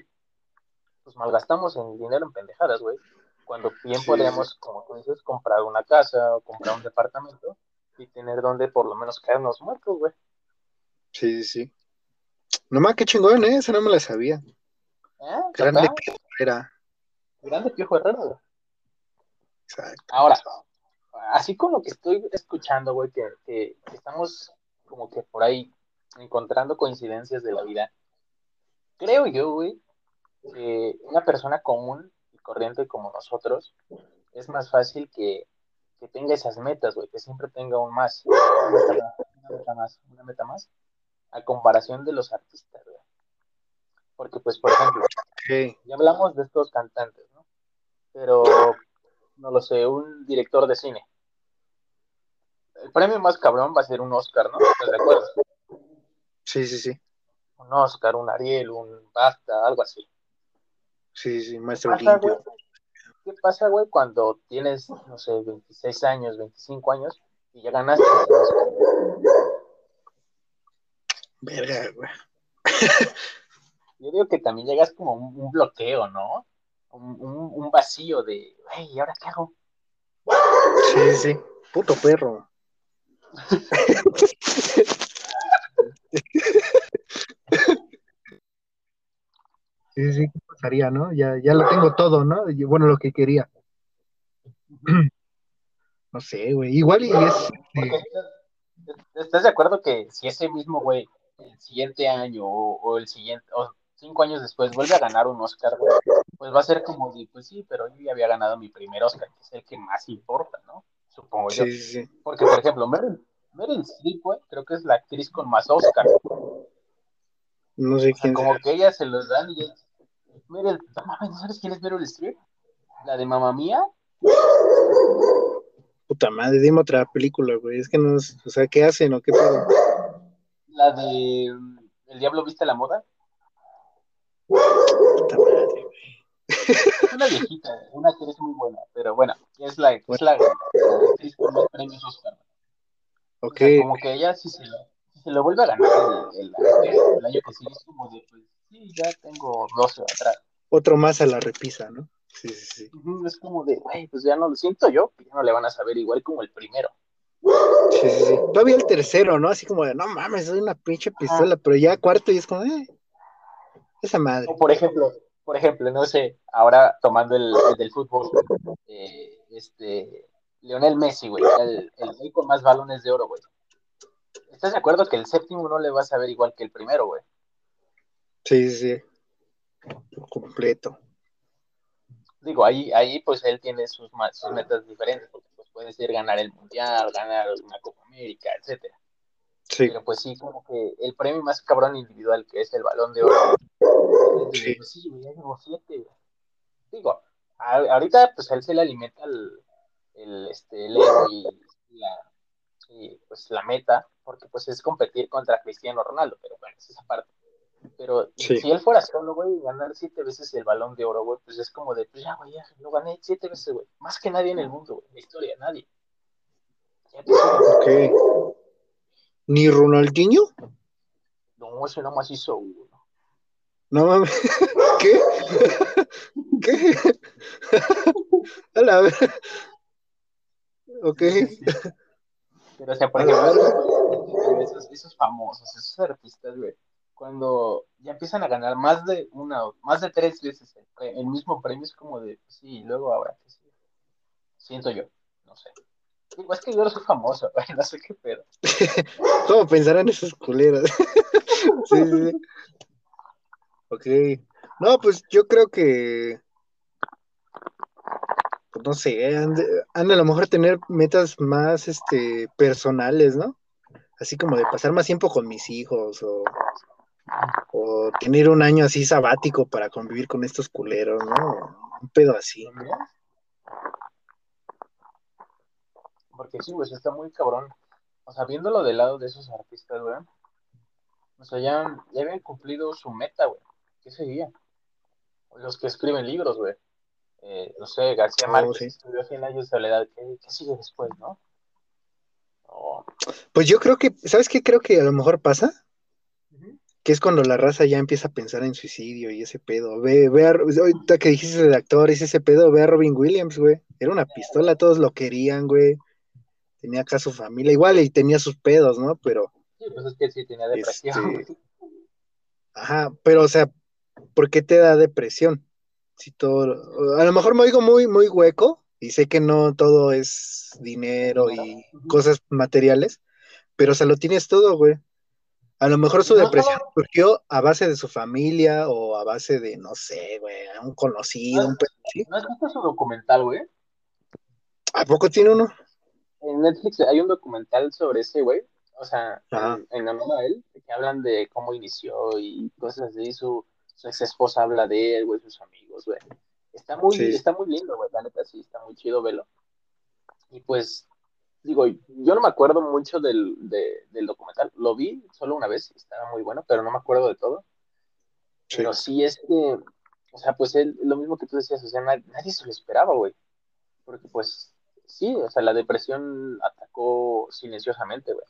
pues malgastamos en dinero en pendejadas, güey. Cuando bien podríamos, como tú dices, comprar una casa o comprar un departamento y tener donde por lo menos caernos muertos, güey. Sí, sí, sí. Nomás qué chingón, ¿eh? Esa no me la sabía. ¿Eh? Grande Piojo Herrera. Grande Piojo Herrera, güey. Exacto. Ahora, así como que estoy escuchando, güey, que, que, estamos como que por ahí encontrando coincidencias de la vida, creo yo, güey, que una persona común y corriente como nosotros es más fácil que que tenga esas metas, güey, que siempre tenga un más, una meta más, una meta más, a comparación de los artistas, güey. Porque, pues, por ejemplo, ya hablamos de estos cantantes, ¿no? Pero, no lo sé, un director de cine. El premio más cabrón va a ser un Oscar, ¿no? ¿Estás de acuerdo? Sí, sí, sí. Un Oscar, un Ariel, un Basta, algo así. Sí, sí, maestro limpio. ¿Qué pasa, güey, cuando tienes, no sé, 26 años, 25 años y ya ganaste? Verga, güey. <laughs> Yo digo que también llegas como un, bloqueo, ¿no? Un, vacío de, güey, ¿y ahora qué hago? Sí, sí, puto perro. <laughs> Sí, sí, ¿qué pasaría, no? Ya, ya lo tengo todo, ¿no? Bueno, lo que quería. <clears throat> No sé, güey. Igual y es. ¿Estás de acuerdo que si ese mismo güey, el siguiente año o, el siguiente, o cinco años después, vuelve a ganar un Oscar, güey, pues va a ser como pues sí, pero yo ya había ganado mi primer Oscar, que es el que más importa, ¿no? Supongo yo. Sí. Porque, por ejemplo, Meryl, Meryl Streep, güey, creo que es la actriz con más Oscar. No sé quién. como que ella se los dan y Meryl, no sabes quién es Meryl Streep? La de Mamá Mía. Puta madre, dime otra película, güey. Es que no, o sea, ¿qué hacen o qué pedo? La de El Diablo Viste la Moda. Puta madre. Es una viejita, una que es muy buena, pero bueno, es la, es la, actriz con los premios Oscar. Ok. como que ella sí se, se lo vuelve a ganar el, el, año que sigue, es como de, pues, sí, ya tengo 12 atrás. Otro más a la repisa, ¿no? Sí, sí, sí. Es como de, güey, pues ya no lo siento yo, que ya no le van a saber igual como el primero. Sí, sí, sí. Todavía el tercero, ¿no? Así como de, no mames, soy una pinche pistola, pero ya cuarto y es como, eh, esa madre. O por ejemplo, por ejemplo, no sé, ahora tomando el, del fútbol, eh, este, Lionel Messi, güey, el, el con más balones de oro, güey. ¿Estás de acuerdo que el séptimo no le va a saber igual que el primero, güey? Sí, sí, completo. Digo, ahí, ahí pues él tiene sus, sus metas diferentes, porque pues puede ser ganar el Mundial, ganar una Copa América, etcétera. Sí. Pero pues sí, como que el premio más cabrón individual, que es el Balón de Oro, sí, pues, sí ya siete. Digo, ahorita pues él se le alimenta el, el, este, el ego y, la, y pues la meta, porque pues es competir contra Cristiano Ronaldo, pero bueno, es esa parte. Pero si él fuera solo, güey, ganar siete veces el balón de oro, güey, pues es como de, pues ya, güey, ya lo gané siete veces, güey. Más que nadie en el mundo, güey, en la historia, nadie. ok. ¿Ni Ronaldinho? No, ese más hizo uno. No mames. <laughs> ¿Qué? <laughs> ¿Qué? <laughs> A la vez. Ok. Pero, o sea, por ejemplo, esos, esos famosos, esos artistas, güey cuando ya empiezan a ganar más de una, más de tres veces el, mismo premio, es como de, pues sí, luego ahora que sí. Siento yo, no sé. Digo, es que yo no soy famoso, güey, no sé qué pedo. ¿Cómo pensarán esos culeros? sí, sí, sí. Ok. No, pues yo creo que. Pues no sé, han a lo mejor tener metas más este, personales, ¿no? Así como de pasar más tiempo con mis hijos o, o tener un año así sabático para convivir con estos culeros, ¿no? Un pedo así. Porque sí, güey, está muy cabrón. O sea, viéndolo del lado de esos artistas, güey. O sea, ya, ya habían cumplido su meta, güey. ¿Qué sería? Los que escriben libros, güey. Eh, no sé, García Oh, Márquez sí. estudió 100 años de soledad. ¿Qué, qué sigue después, no? Pues yo creo que, ¿sabes qué creo que a lo mejor pasa? Que es cuando la raza ya empieza a pensar en suicidio y ese pedo. Ve, ve a, ahorita que dijiste de actores, ese pedo, ve a Robin Williams, güey. Era una pistola, todos lo querían, güey. Tenía acá su familia, igual y tenía sus pedos, ¿no? Pero, Sí, pues es que sí tenía depresión. Este, ajá, pero o sea, ¿por qué te da depresión? Si todo, a lo mejor me oigo muy, muy hueco y sé que no todo es dinero y cosas materiales, pero o sea, lo tienes todo, güey. A lo mejor su No, depresión no. surgió a base de su familia o a base de, no sé, güey, un conocido, un. ¿No has visto su documental, güey? ¿A poco tiene uno? En Netflix hay un documental sobre ese güey. O sea, Ajá. en, en honor a él, que hablan de cómo inició y cosas así. Su, su ex esposa habla de él, güey, sus amigos, güey. Está muy, Sí. está muy lindo, güey, la neta, sí, está muy chido verlo. Y pues, digo, yo no me acuerdo mucho del, de- del documental. Lo vi solo una vez, estaba muy bueno, pero no me acuerdo de todo. Sí. Pero sí es que, o sea, pues él, lo mismo que tú decías, o sea, nadie, nadie se lo esperaba, güey. Porque pues, sí, o sea, la depresión atacó silenciosamente, güey.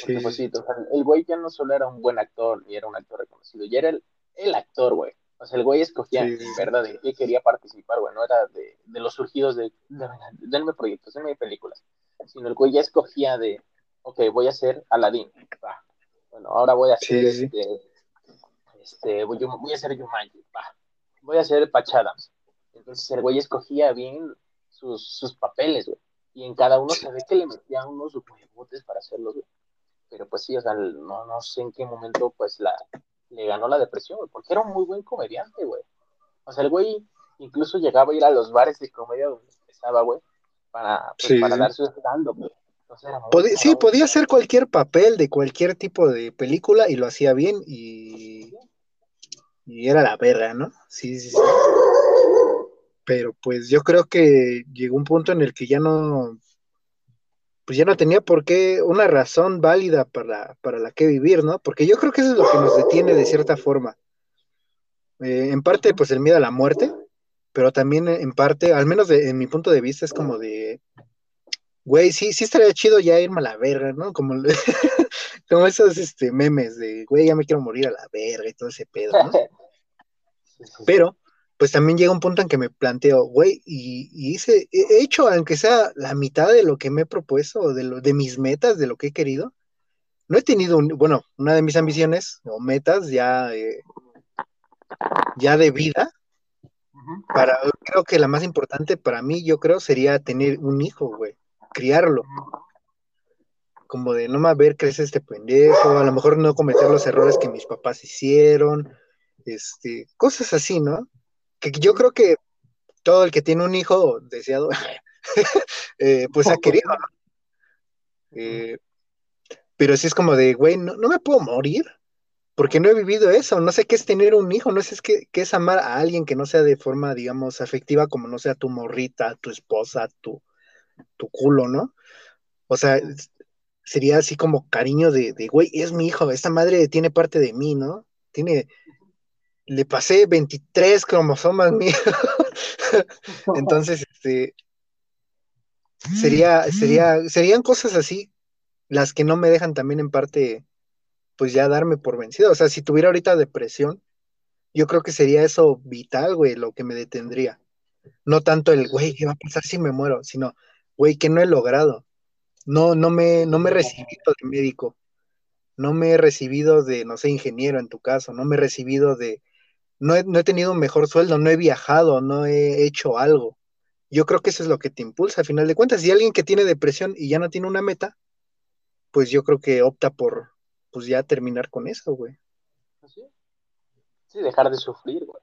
Porque Sí, pues sí, o sea, el güey ya no solo era un buen actor y era un actor reconocido, ya era el, el actor, güey. O sea, el güey escogía Sí, verdad en qué quería participar, güey. No era de, de los surgidos de, de, denme proyectos, denme películas. Sino el güey ya escogía de, ok, voy a ser Aladdin. Va. Bueno, ahora voy a hacer Sí, este, este, voy, voy a hacer Jumanji. Va. Voy a hacer Patch Adams. Entonces el güey escogía bien sus, sus papeles, güey. Y en cada uno se ve que le metía unos huevotes para hacerlos, güey. Pero pues sí, o sea, no, no sé en qué momento pues la, le ganó la depresión, güey, porque era un muy buen comediante, güey. O sea, el güey incluso llegaba a ir a los bares de comedia donde empezaba, güey, para, pues, Sí, para dar su stand-up, güey. Sí, podía hacer cualquier papel de cualquier tipo de película y lo hacía bien y, y era la verga, ¿no? Sí, sí, sí. Pero pues yo creo que llegó un punto en el que ya no, pues ya no tenía por qué una razón válida para, para la que vivir, ¿no? Porque yo creo que eso es lo que nos detiene de cierta forma. Eh, en parte, pues el miedo a la muerte, pero también en parte, al menos de- en mi punto de vista, es como de, güey, sí, sí estaría chido ya irme a la verga, ¿no? Como, <laughs> como esos este, memes de, güey, ya me quiero morir a la verga y todo ese pedo, ¿no? <laughs> Pero, pues también llega un punto en que me planteo, güey, y, y hice, he hecho, aunque sea la mitad de lo que me he propuesto, de, lo, de mis metas, de lo que he querido. No he tenido, un, bueno, una de mis ambiciones o metas ya, eh, ya de vida, para, creo que la más importante para mí, yo creo, sería tener un hijo, güey, criarlo. Como de no más ver crecer este pendejo, a lo mejor no cometer los errores que mis papás hicieron, este, cosas así, ¿no? Que yo creo que todo el que tiene un hijo deseado, <laughs> eh, pues ha querido, ¿no? Eh, pero sí es como de, güey, no, no me puedo morir porque no he vivido eso, no sé qué es tener un hijo, no sé qué, qué es amar a alguien que no sea de forma, digamos, afectiva, como no sea tu morrita, tu esposa, tu, tu culo, ¿no? O sea, sería así como cariño de, de, güey, es mi hijo, esta madre tiene parte de mí, ¿no? Tiene, le pasé 23 cromosomas míos. <laughs> Entonces, este, sería, sería, serían cosas así las que no me dejan también en parte, pues ya darme por vencido. O sea, si tuviera ahorita depresión, yo creo que sería eso vital, güey, lo que me detendría. No tanto el, güey, ¿qué va a pasar si me muero? Sino, güey, que no he logrado. No, no me, no me he recibido de médico. No me he recibido de, no sé, ingeniero en tu caso. No me he recibido de, no he, no he tenido un mejor sueldo, no he viajado, no he hecho algo. yo creo que eso es lo que te impulsa, a final de cuentas. Si alguien que tiene depresión y ya no tiene una meta, pues yo creo que opta por, pues ya terminar con eso, güey. Sí. Sí, dejar de sufrir, güey.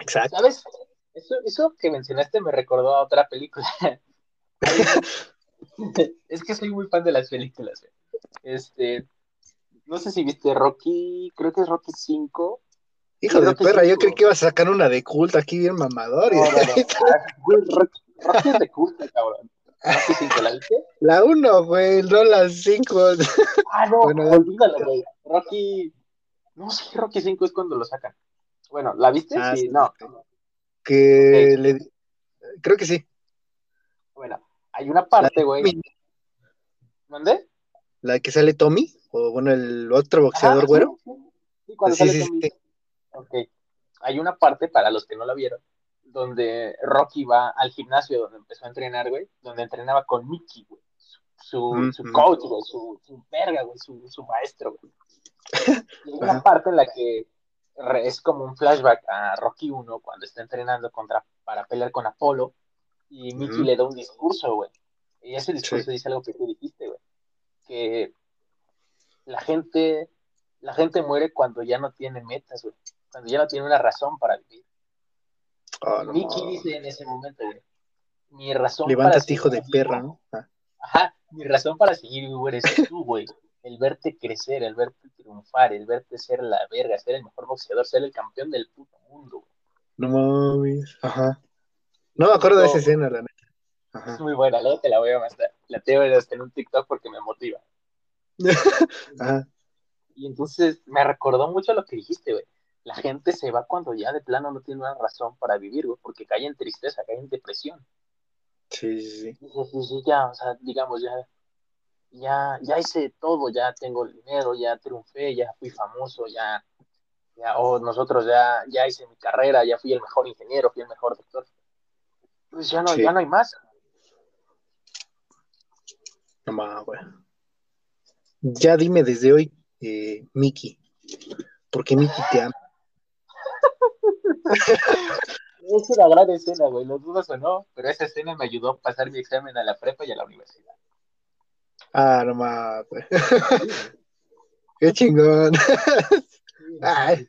Exacto. ¿Sabes? Eso, eso que mencionaste me recordó a otra película. <laughs> es que soy muy fan de las películas. güey. Este, no sé si viste Rocky, creo que es Rocky 5. Hijo de que perra, sí, yo creí que ibas a sacar una de culto aquí bien mamador. y- No, no, no. <laughs> Es de culto, cabrón. Rocky 5, ¿la viste? La uno, güey, no las cinco. <laughs> Ah, no, Bueno, olvídalo, güey. Rocky. No sé, Rocky 5 es cuando lo sacan. Bueno, ¿la viste? Ah, sí, sí, no. sí. que Ok. le creo que sí. Bueno, hay una parte, güey. ¿Dónde? La que sale Tommy, o bueno, el otro boxeador güero. Sí, sí. Sí, cuando Sí, sale sí, Tommy. sí. Ok. Hay una parte, para los que no la vieron, donde Rocky va al gimnasio donde empezó a entrenar, güey, donde entrenaba con Mickey, güey. Su, su Ujú. coach, güey, su, su verga, güey, su, su maestro, güey. Y hay una parte en la que es como un flashback a Rocky 1 cuando está entrenando contra, para pelear con Apolo y Mickey le da un discurso, güey. Y ese discurso Sí. dice algo que tú dijiste, güey. Que la gente, la gente muere cuando ya no tiene metas, güey. Cuando ya no tiene una razón para vivir. Oh, no, Mickey dice en ese momento, mi razón Levántate, para hijo de perra, ¿no? Ah, Ajá, mi razón para seguir vivo eres <laughs> tú, güey. El verte crecer, el verte triunfar, el verte ser la verga, ser el mejor boxeador, ser el campeón del puto mundo, güey. no mames. Ajá. No me acuerdo de esa escena, la neta. Es muy buena, luego te la voy a mandar. La tengo hasta en un TikTok porque me motiva. <laughs> Ajá. Y entonces me recordó mucho lo que dijiste, güey. La gente se va cuando ya de plano no tiene una razón para vivir, güey, porque cae en tristeza, cae en depresión. Sí, sí, sí. Sí, sí, ya, o sea, digamos, ya, ya, ya hice todo, ya tengo el dinero, ya triunfé, ya fui famoso, ya, ya, o nosotros ya, ya hice mi carrera, ya fui el mejor ingeniero, fui el mejor doctor. Pues ya no, Sí. ya no hay más. No mames, güey. Ya dime desde hoy, eh, Mickey. Porque Mickey te ama. Es una gran escena, güey, lo dudas o no, pero esa escena me ayudó a pasar mi examen a la prepa y a la universidad. Ah, no mames. Qué chingón. Ay,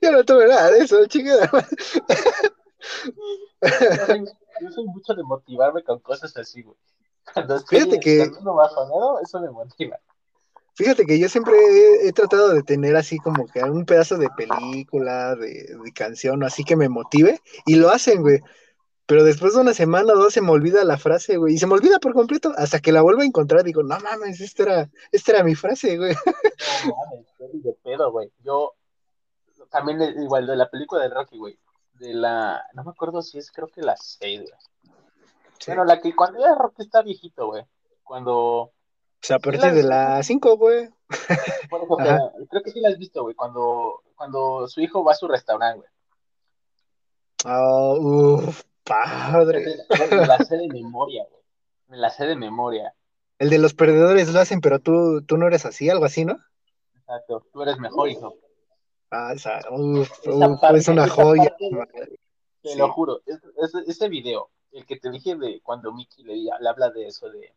yo no tuve nada de eso, chingada. Yo soy, yo soy mucho de motivarme con cosas así, güey. Cuando estoy Fíjate que- cuando ando bajoneado, eso me motiva. Fíjate que yo siempre he, he tratado de tener así como que un pedazo de película, de, de canción, así que me motive, y lo hacen, güey. Pero después de una semana o dos se me olvida la frase, güey, y se me olvida por completo, hasta que la vuelvo a encontrar, digo, no mames, esta era, esta era mi frase, güey. <laughs> No mames, estoy de pedo, güey. Yo también eh, igual de la película de Rocky, güey. De la, no me acuerdo si es creo que la 6, güey. Bueno, la que cuando ya Rocky está viejito, güey. Cuando, O sea, a partir de las cinco, güey. que- creo que sí la has visto, güey. Cuando, cuando su hijo va a su restaurante, güey. Ah, uf, padre. Me la sé de memoria, güey. Me la sé de memoria. El de los perdedores lo hacen, pero tú, tú no eres así, algo así, ¿no? Exacto. Tú eres mejor, hijo. Ah, esa, uf, Esa uf, parte- es una joya. parte-. Te Sí. lo juro, es- es- ese video, el que te dije de cuando Mickey le, le habla de eso, de,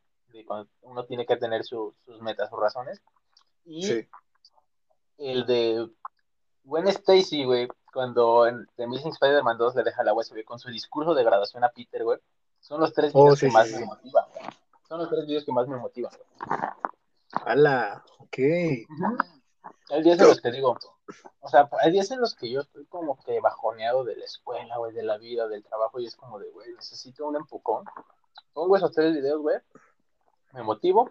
uno tiene que tener su- sus metas, sus razones, y Sí. el de Gwen Stacy, güey, cuando en The Amazing Spider-Man 2 le deja la USB con su discurso de graduación a Peter, güey, son los tres Oh, videos sí, que sí, más me motivan. güey. Son los tres videos que más me motivan. güey. Ala, ok. Hay días en los que digo, o sea, hay días en los que yo estoy como que bajoneado de la escuela, güey, de la vida, del trabajo, y es como de, güey, necesito un empujón. Pongo esos tres videos, güey, me motivo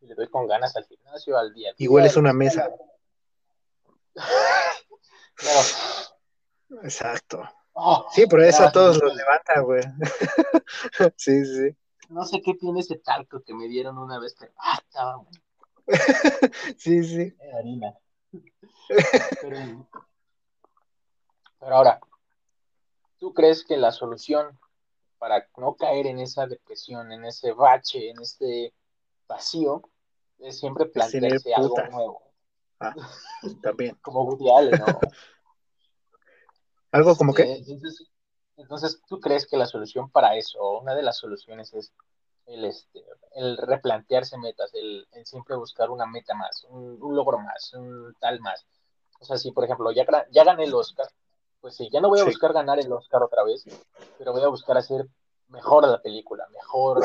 y le doy con ganas al gimnasio, al día. Igual es una mesa. <laughs> Claro. Exacto. Oh, Sí, pero eso a todos los levanta, güey. <laughs> Sí, sí. No sé qué tiene ese talco que me dieron una vez, pero ah, estaba bueno, <laughs> Sí, sí. era harina. Pero, pero ahora, ¿tú crees que la solución para no caer en esa depresión, en ese bache, en este vacío, es siempre plantearse algo putas. nuevo? Ah, también. <laughs> Como Woody Allen, ¿no? <laughs> Algo como que. entonces, Entonces, ¿tú crees que la solución para eso, una de las soluciones es el, este, el replantearse metas, el, siempre buscar una meta más, un, logro más, un tal más? O sea, si por ejemplo ya, ya gané el Oscar, pues sí, ya no voy a buscar ganar el Oscar otra vez, pero voy a buscar hacer mejor la película, mejor,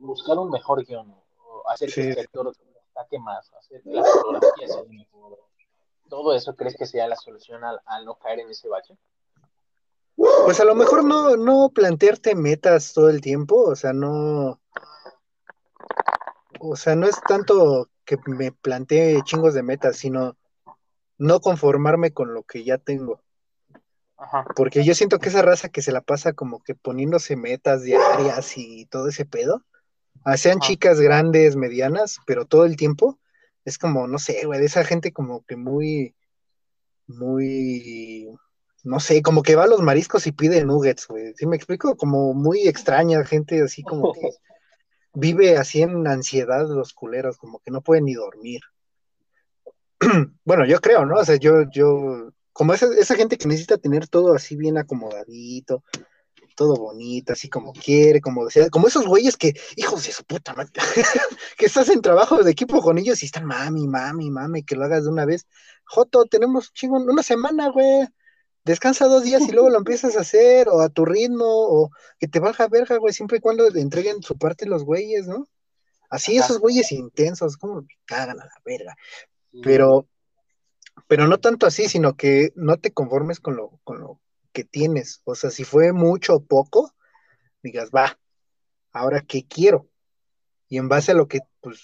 buscar un mejor guion, o hacer que el actor destaque más, hacer que la fotografía sea mejor. ¿Todo eso crees que sea la solución al, no caer en ese bache? Pues a lo mejor no, no plantearte metas todo el tiempo, o sea, no. O sea, no es tanto que me plantee chingos de metas, sino no conformarme con lo que ya tengo. Porque yo siento que esa raza que se la pasa como que poniéndose metas diarias y todo ese pedo, ah, sean chicas grandes, medianas, pero todo el tiempo, es como, no sé, güey, de esa gente como que muy, muy, no sé, como que va a los mariscos y pide nuggets, güey. ¿Sí me explico? Como muy extraña, gente así como que <laughs> vive así en ansiedad los culeros, como que no pueden ni dormir. <clears throat> bueno, yo creo, ¿no? O sea, yo, yo como esa, esa gente que necesita tener todo así bien acomodadito, todo bonito, así como quiere, como desea, como esos güeyes que, hijos de su puta madre, <laughs> que estás en trabajo de equipo con ellos y están mami, mami, mami, que lo hagas de una vez. Joto, tenemos chingo, una semana, güey. Descansa dos días y luego lo empiezas a hacer, o a tu ritmo, o que te baja verga, güey, siempre y cuando le entreguen su parte los güeyes, ¿no? Así, esos güeyes intensos, como me cagan a la verga. Pero pero no tanto así, sino que no te conformes con lo, con lo que tienes. O sea, si fue mucho o poco, digas, va, ahora qué quiero. Y en base a lo que, pues,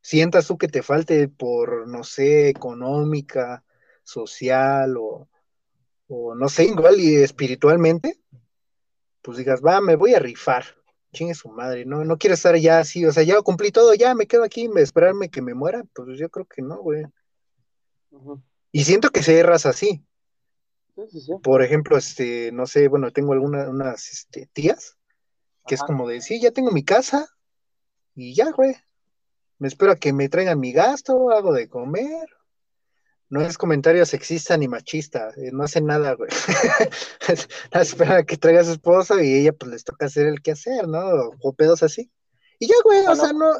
sientas tú que te falte por, no sé, económica, social o, o no sé, igual y espiritualmente, pues digas, va, me voy a rifar. Chingue su madre, no, no quiero estar ya así, o sea, ya cumplí todo, ya me quedo aquí, esperarme que me muera, pues yo creo que no, güey. Y siento que se erras así. Por ejemplo, este, no sé, bueno, tengo algunas unas este, tías que es como de, sí, ya tengo mi casa y ya, güey. Me espero a que me traigan mi gasto, hago de comer. No es comentario sexista ni machista, eh, no hace nada, güey. <laughs> espera a que traiga a su esposo y ella pues les toca hacer el quehacer, ¿no? O pedos así. Y ya, güey, o sea, no,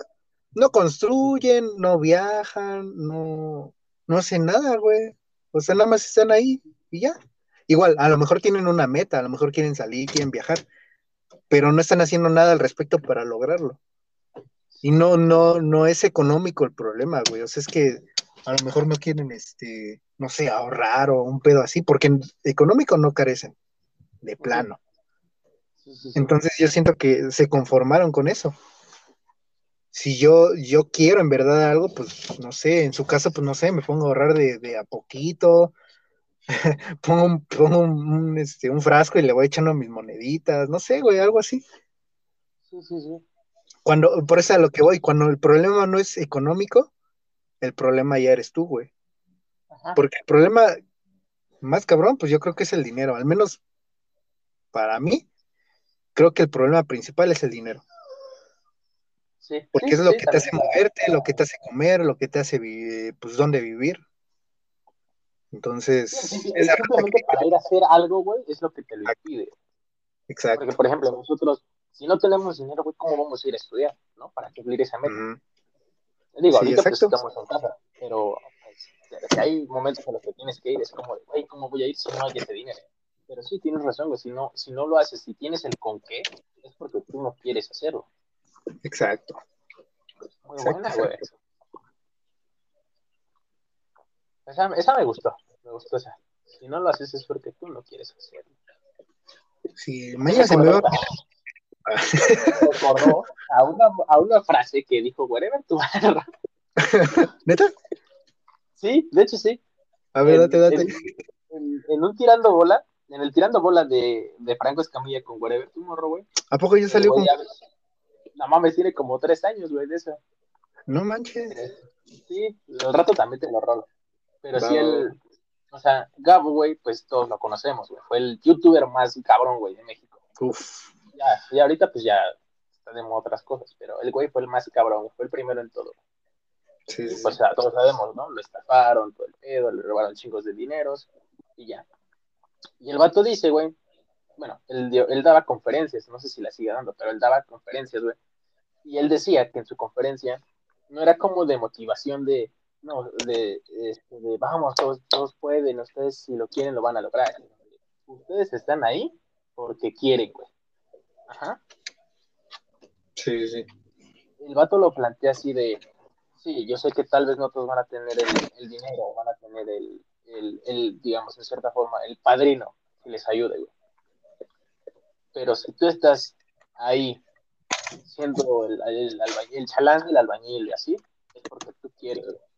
no construyen, no viajan, no, no hacen nada, güey. O sea, nada más están ahí y ya. Igual, a lo mejor tienen una meta, a lo mejor quieren salir, quieren viajar, pero no están haciendo nada al respecto para lograrlo. Y no, no, no es económico el problema, güey. O sea, es que a lo mejor no quieren, este, no sé, ahorrar o un pedo así, porque en económico no carecen, de plano. Entonces yo siento que se conformaron con eso si yo, yo quiero en verdad algo, pues no sé, en su caso, pues no sé, me pongo a ahorrar de, a poquito, <laughs> pongo, un, pongo un, este, un frasco y le voy echando mis moneditas, no sé, güey, algo así. Sí, sí, sí. Cuando, por eso a lo que voy, cuando el problema no es económico, el problema ya eres tú, güey. Porque el problema más cabrón, pues yo creo que es el dinero, al menos para mí, creo que el problema principal es el dinero. Porque es lo que te hace moverte, lo que te hace comer, lo que te hace, pues, dónde vivir. Entonces. simplemente para ir a hacer algo, güey, es lo que te lo impide. Exacto. Porque, por ejemplo, nosotros, si no tenemos dinero, güey, ¿cómo vamos a ir a estudiar? ¿No? Para cumplir esa meta. Digo, ahorita pues estamos en casa, pero pues, hay momentos en los que tienes que ir, es como, güey, ¿cómo voy a ir si no hay ese dinero? Pero sí, tienes razón, güey, si no, si no lo haces, si tienes el con qué, es porque tú no quieres hacerlo. Exacto. Muy buena, güey. Esa, esa, me gustó, me gustó esa. Si no lo haces es porque tú no quieres hacerlo. Sí, mañana se me va recordó a una, a una frase que dijo Wherever tu barra. <laughs> ¿Neta? Sí, de hecho sí. A ver, date, date. En, en, un tirando bola, en el tirando bola de, de Franco Escamilla con Wherever tu morro, güey. ¿A poco ya salió con.? No mames, tiene como tres años, güey, de eso. No manches. Sí, el rato también te lo rolo. Pero sí, el. O sea, Gabo, güey, pues todos lo conocemos, güey. Fue el youtuber más cabrón, güey, de México. Uf. Ya, y ahorita, pues ya tenemos otras cosas, pero el güey fue el más cabrón, fue el primero en todo. Sí, sí. Pues sea, todos sabemos, ¿no? Lo estafaron, todo el pedo, le robaron chingos de dineros y ya. Y el vato dice, güey, bueno, él, él daba conferencias, no sé si la sigue dando, pero él daba conferencias, güey. Y él decía que en su conferencia no era como de motivación de, no, de, este, de, vamos, todos, todos pueden, ustedes si lo quieren lo van a lograr. Ustedes están ahí porque quieren, güey. Ajá. Sí, sí. El vato lo plantea así de, sí, yo sé que tal vez no todos van a tener el, dinero, van a tener el, el, el, digamos, en cierta forma, el padrino que les ayude, güey. Pero si tú estás ahí siendo el, el, el chalán del albañil y así, es porque tú quieres, güey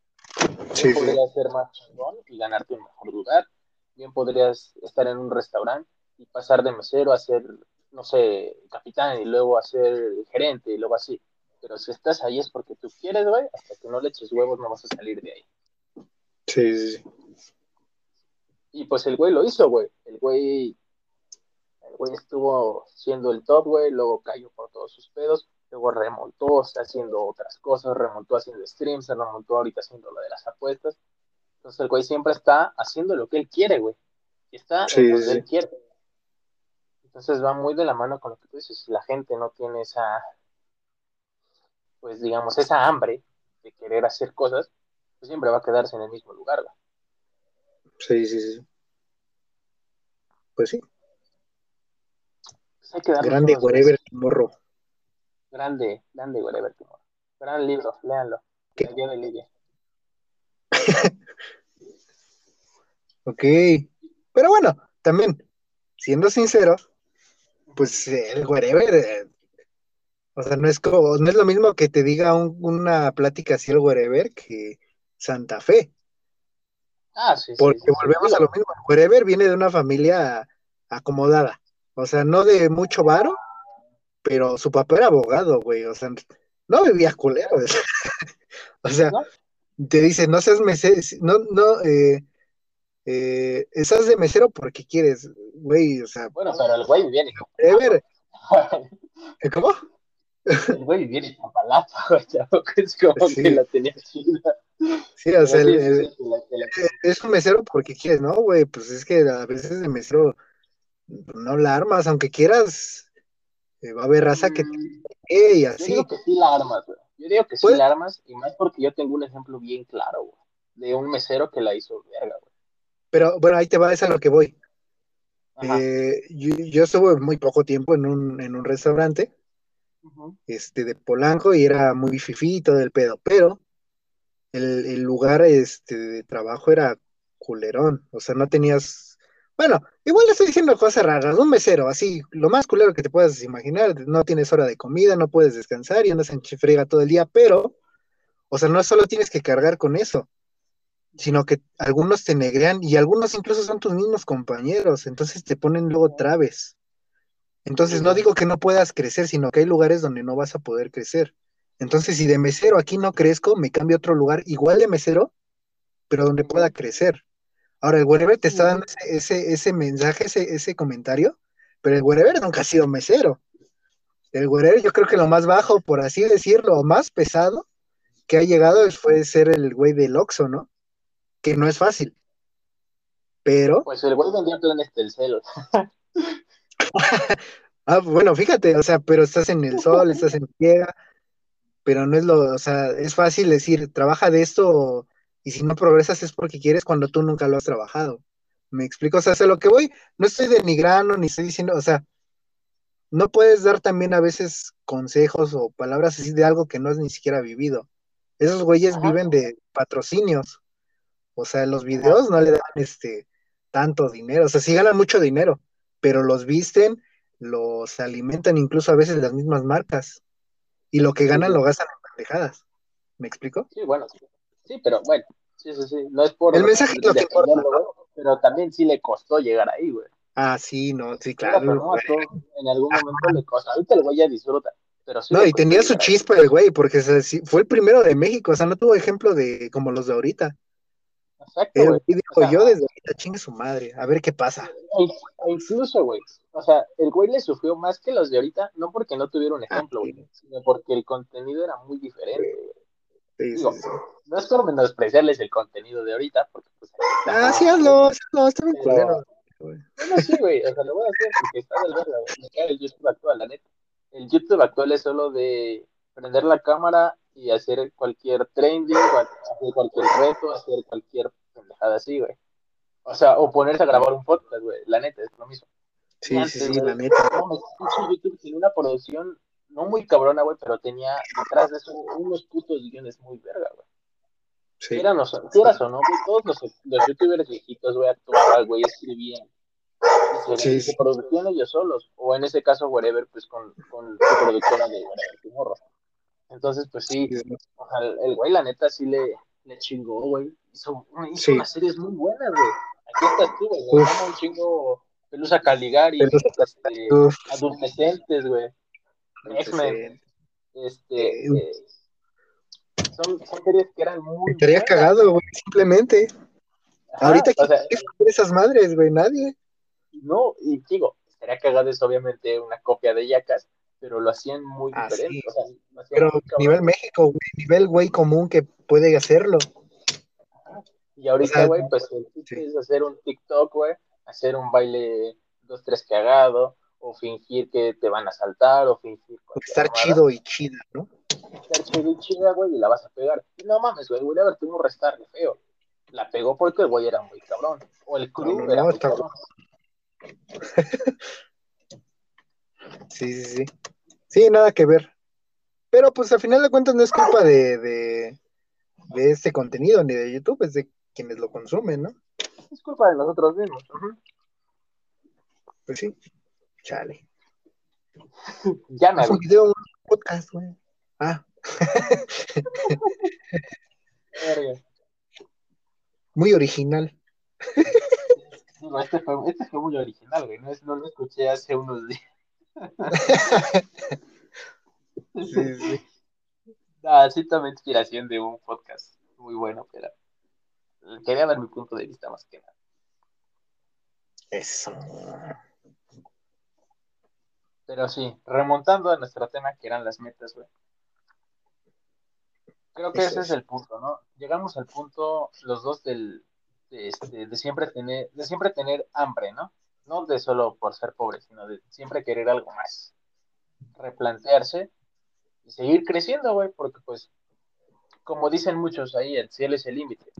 Bien podrías ser más chingón y ganarte un mejor lugar. Bien podrías estar en un restaurante y pasar de mesero a ser, no sé, capitán y luego a ser gerente y luego así. Pero si estás ahí es porque tú quieres, güey. Hasta que no le eches huevos no vas a salir de ahí. Sí, sí, sí. Y pues el güey lo hizo, güey. El güey, güey estuvo siendo el top, güey. Luego cayó por todos sus pedos luego remontó, está haciendo otras cosas, remontó haciendo streams, se remontó ahorita haciendo lo de las apuestas. Entonces el güey siempre está haciendo lo que él quiere, güey. Y está en donde él quiere. Entonces va muy de la mano con lo que tú dices. Si la gente no tiene esa, pues digamos, esa hambre de querer hacer cosas, pues siempre va a quedarse en el mismo lugar, güey. Sí, sí, sí. Pues sí. Hay que Grande whatever morro. Grande, grande Whatever Tomorrow. Gran libro, léanlo. ¿Qué? La de Lidia. <laughs> ok. Pero bueno, también, siendo sincero, pues el wherever, eh, o sea, no es, como, no es lo mismo que te diga una plática así el wherever que Santa Fe. Ah, sí, Porque volvemos a lo mismo. El wherever viene de una familia acomodada. O sea, no de mucho varo, pero su papá era abogado, güey, o sea, no vivía culero, <laughs> o sea, te dice, no seas mesero, no, no, eh, eh, estás de mesero porque quieres, güey, o sea. Bueno, pero el güey viene. Ever. ¿Cómo? El güey viene en Papalapa, güey, es como que la tenía chida. Sí, o sea, es un mesero porque quieres, ¿no, güey? Pues es que a veces de mesero no la armas, aunque quieras va a haber raza que mm, y así. Yo digo que sí la armas, güey. Yo digo que sí pues la armas, y más porque yo tengo un ejemplo bien claro, güey, de un mesero que la hizo verga, güey. Pero bueno, ahí te va, es a lo que voy. Eh, yo, estuve muy poco tiempo en un, en un restaurante este, de Polanco y era muy fifito del pedo, pero el, el lugar este, de trabajo era culerón, o sea, no tenías bueno, igual le estoy diciendo cosas raras. Un mesero, así, lo más culero que te puedas imaginar. No tienes hora de comida, no puedes descansar y andas en chifrega todo el día, pero, o sea, no solo tienes que cargar con eso, sino que algunos te negrean y algunos incluso son tus mismos compañeros, entonces te ponen luego traves. Entonces, no digo que no puedas crecer, sino que hay lugares donde no vas a poder crecer. Entonces, si de mesero aquí no crezco, me cambio a otro lugar igual de mesero, pero donde pueda crecer. Ahora, el wherever te está dando ese, ese, mensaje, ese, ese comentario, pero el wherever nunca ha sido mesero. El wherever yo creo que lo más bajo, por así decirlo, o más pesado que ha llegado fue ser el güey del Oxxo, ¿no? Que no es fácil. Pero... Pues el güey vendía planes del celo. <laughs> ah, bueno, fíjate, o sea, pero estás en el sol, estás en tierra, pero no es lo, o sea, es fácil decir, trabaja de esto y si no progresas es porque quieres cuando tú nunca lo has trabajado. ¿Me explico? O sea, sé lo que voy, no estoy denigrando ni estoy diciendo, o sea, no puedes dar también a veces consejos o palabras así de algo que no has ni siquiera vivido. Esos güeyes viven de patrocinios. O sea, los videos no le dan este tanto dinero. O sea, sí ganan mucho dinero, pero los visten, los alimentan incluso a veces las mismas marcas. Y lo que ganan lo gastan en pendejadas. ¿Me explico? Sí, bueno, sí. Pero bueno, sí, sí, sí. No es por. El mensaje es lo que Pero también sí le costó llegar ahí, güey. Ah, sí, no, sí, claro. en algún momento le costó. Ahorita el güey ya disfruta. Pero sí no, y tenía su chispa el güey, porque fue el primero de México, o sea, no tuvo ejemplo de como los de ahorita. Exacto, el güey dijo, yo desde ahorita chingue su madre, a ver qué pasa. E incluso, güey, o sea, el güey le sufrió más que los de ahorita, no porque no tuvieron ah, ejemplo, güey, sino porque el contenido era muy diferente, güey. No es por menospreciarles el contenido de ahorita, porque pues. Ah, sí, hazlo, hazlo, está bien No, sí, güey, o sea, lo voy a hacer porque está del verga, güey. Me cae el YouTube actual, la neta. El YouTube actual es solo de prender la cámara y hacer cualquier trending, hacer cualquier reto, hacer cualquier pendejada así, güey. O sea, o ponerse a grabar un podcast, güey. La neta, es lo mismo. Sí, sí, sí, la neta. No, YouTube tiene una producción no muy cabrona, güey, pero tenía detrás de eso unos putos guiones muy verga, güey. Sí. Eran los, quieras o no, güey, todos los, los youtubers viejitos, güey, actuaban, güey, escribían. Y se, sí, producían ellos solos, o en ese caso, whatever, pues con, con su productora de whatever, morro. Entonces, pues sí, o sea, el güey, la neta, sí le, le chingó, güey. Hizo, hizo unas series muy buenas, güey. Aquí estás tú, güey. un chingo Pelusa Caligari, Pelusa, este, Adultecentes, güey. X-Men. Este. Eh, son, son, series que eran muy. Estaría cagado, güey, simplemente. Ahorita, ¿quién o esas madres, güey? Nadie. No, y digo, estaría cagado es obviamente una copia de Yacas, pero lo hacían muy ah, diferente. O sea, pero nivel México, güey, nivel güey común que puede hacerlo. Y ahorita, güey, pues el es hacer un TikTok, güey, hacer un baile dos, tres cagado, o fingir que te van a saltar, o fingir. Estar chido y chida, ¿no? Estar chido y chida, güey, y la vas a pegar. Y no mames, güey, güey, a ver, tuvo un restarle feo. La pegó porque el güey era muy cabrón. O el crew era muy cabrón. <laughs> sí, sí, sí. Sí, nada que ver. Pero pues al final de cuentas no es culpa de, de, de este contenido ni de YouTube, es de quienes lo consumen, ¿no? Es culpa de nosotros mismos. Pues sí, chale. ya me. Es un video, un podcast, güey. Ah. muy original. No, este fue, este fue muy original, güey. No, no lo escuché hace unos días. <laughs> sí, sí. Ah, sí, también inspiración de un podcast muy bueno, pero quería dar mi punto de vista más que nada. Eso. Pero sí, remontando a nuestro tema que eran las metas, güey. Creo que ese es el punto, ¿no? Llegamos al punto, los dos, del, de, este, de, siempre tener, de siempre tener hambre, ¿no? No de solo por ser pobre, sino de siempre querer algo más. Replantearse y seguir creciendo, güey, porque pues, como dicen muchos ahí, el cielo es el límite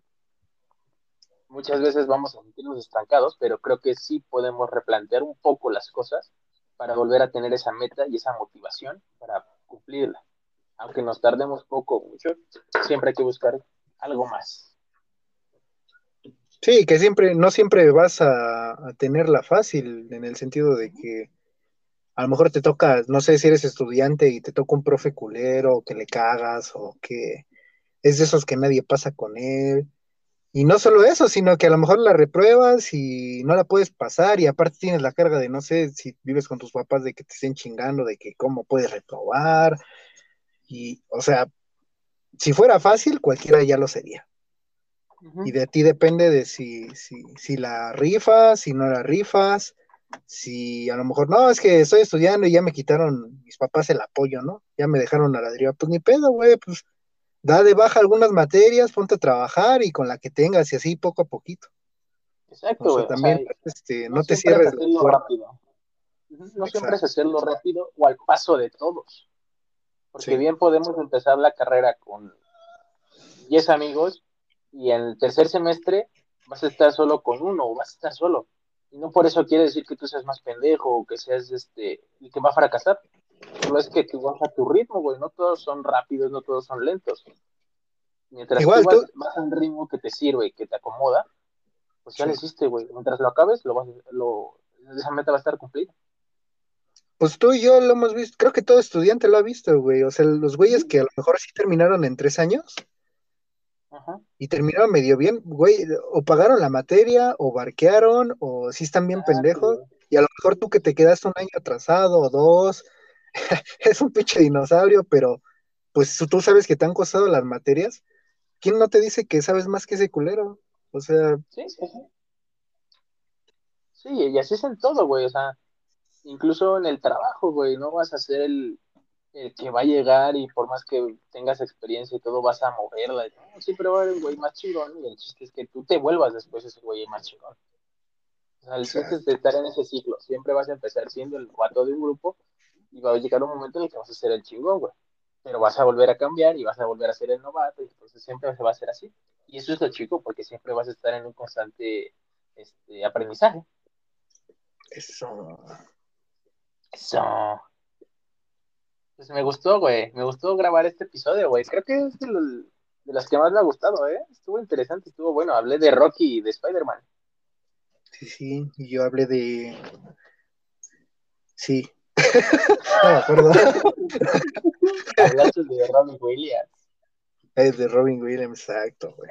muchas veces vamos a sentirnos estancados, pero creo que sí podemos replantear un poco las cosas para volver a tener esa meta y esa motivación para cumplirla. Aunque nos tardemos poco o mucho, siempre hay que buscar algo más. Sí, que siempre, no siempre vas a, a tenerla fácil, en el sentido de que a lo mejor te toca, no sé si eres estudiante y te toca un profe culero, que le cagas, o que es de esos que nadie pasa con él, y no solo eso, sino que a lo mejor la repruebas y no la puedes pasar y aparte tienes la carga de, no sé, si vives con tus papás, de que te estén chingando, de que cómo puedes reprobar. Y, o sea, si fuera fácil, cualquiera ya lo sería. Y de ti depende de si, si, si la rifas, si no la rifas, si a lo mejor, no, es que estoy estudiando y ya me quitaron mis papás el apoyo, ¿no? Ya me dejaron a la deriva. Pues ni pedo, güey, pues da de baja algunas materias, ponte a trabajar y con la que tengas y así poco a poquito. Exacto, o sea, también este, no, te cierres hacerlo rápido. No siempre es hacerlo rápido o al paso de todos. Porque bien podemos empezar la carrera con 10 amigos y en el tercer semestre vas a estar solo con uno o vas a estar solo. Y no por eso quiere decir que tú seas más pendejo o que seas este el que va a fracasar. Solo es que tú vas a tu ritmo, güey. No todos son rápidos, no todos son lentos. Mientras Igual, tú vas, a un ritmo que te sirve y que te acomoda, pues ya lo hiciste, güey. Mientras lo acabes, lo vas, lo, esa meta va a estar cumplida. Pues tú y yo lo hemos visto, creo que todo estudiante lo ha visto, güey. O sea, los güeyes que a lo mejor sí terminaron en tres años Ajá. y terminaron medio bien, güey, o pagaron la materia, o barquearon, o sí están bien pendejos. Y a lo mejor tú que te quedaste un año atrasado o dos, <laughs> es un pinche dinosaurio, pero pues tú sabes que te han costado las materias. ¿Quién no te dice que sabes más que ese culero? O sea. Sí, sí, sí. Sí, y así es en todo, güey. O sea, incluso en el trabajo, güey. No vas a ser el, el que va a llegar y por más que tengas experiencia y todo, vas a moverla. siempre va a haber un güey más chingón. Y el chiste es que tú te vuelvas después ese güey más chingón. O sea, el chiste es de estar en ese ciclo. Siempre vas a empezar siendo el guato de un grupo y va a llegar un momento en el que vas a ser el chingón, güey. Pero vas a volver a cambiar y vas a volver a ser el novato y entonces siempre se va a hacer así. Y eso es lo chico porque siempre vas a estar en un constante este, aprendizaje. Eso. Eso. Pues me gustó, güey. Me gustó grabar este episodio, güey. Creo que es de, los- de las que más me ha gustado, ¿eh? Estuvo interesante, estuvo bueno. Hablé de Rocky y de Spider-Man. Sí, sí, y yo hablé de. Sí. No me acuerdo. Hablaste de Robin Williams. Es de Robin Williams, exacto, güey.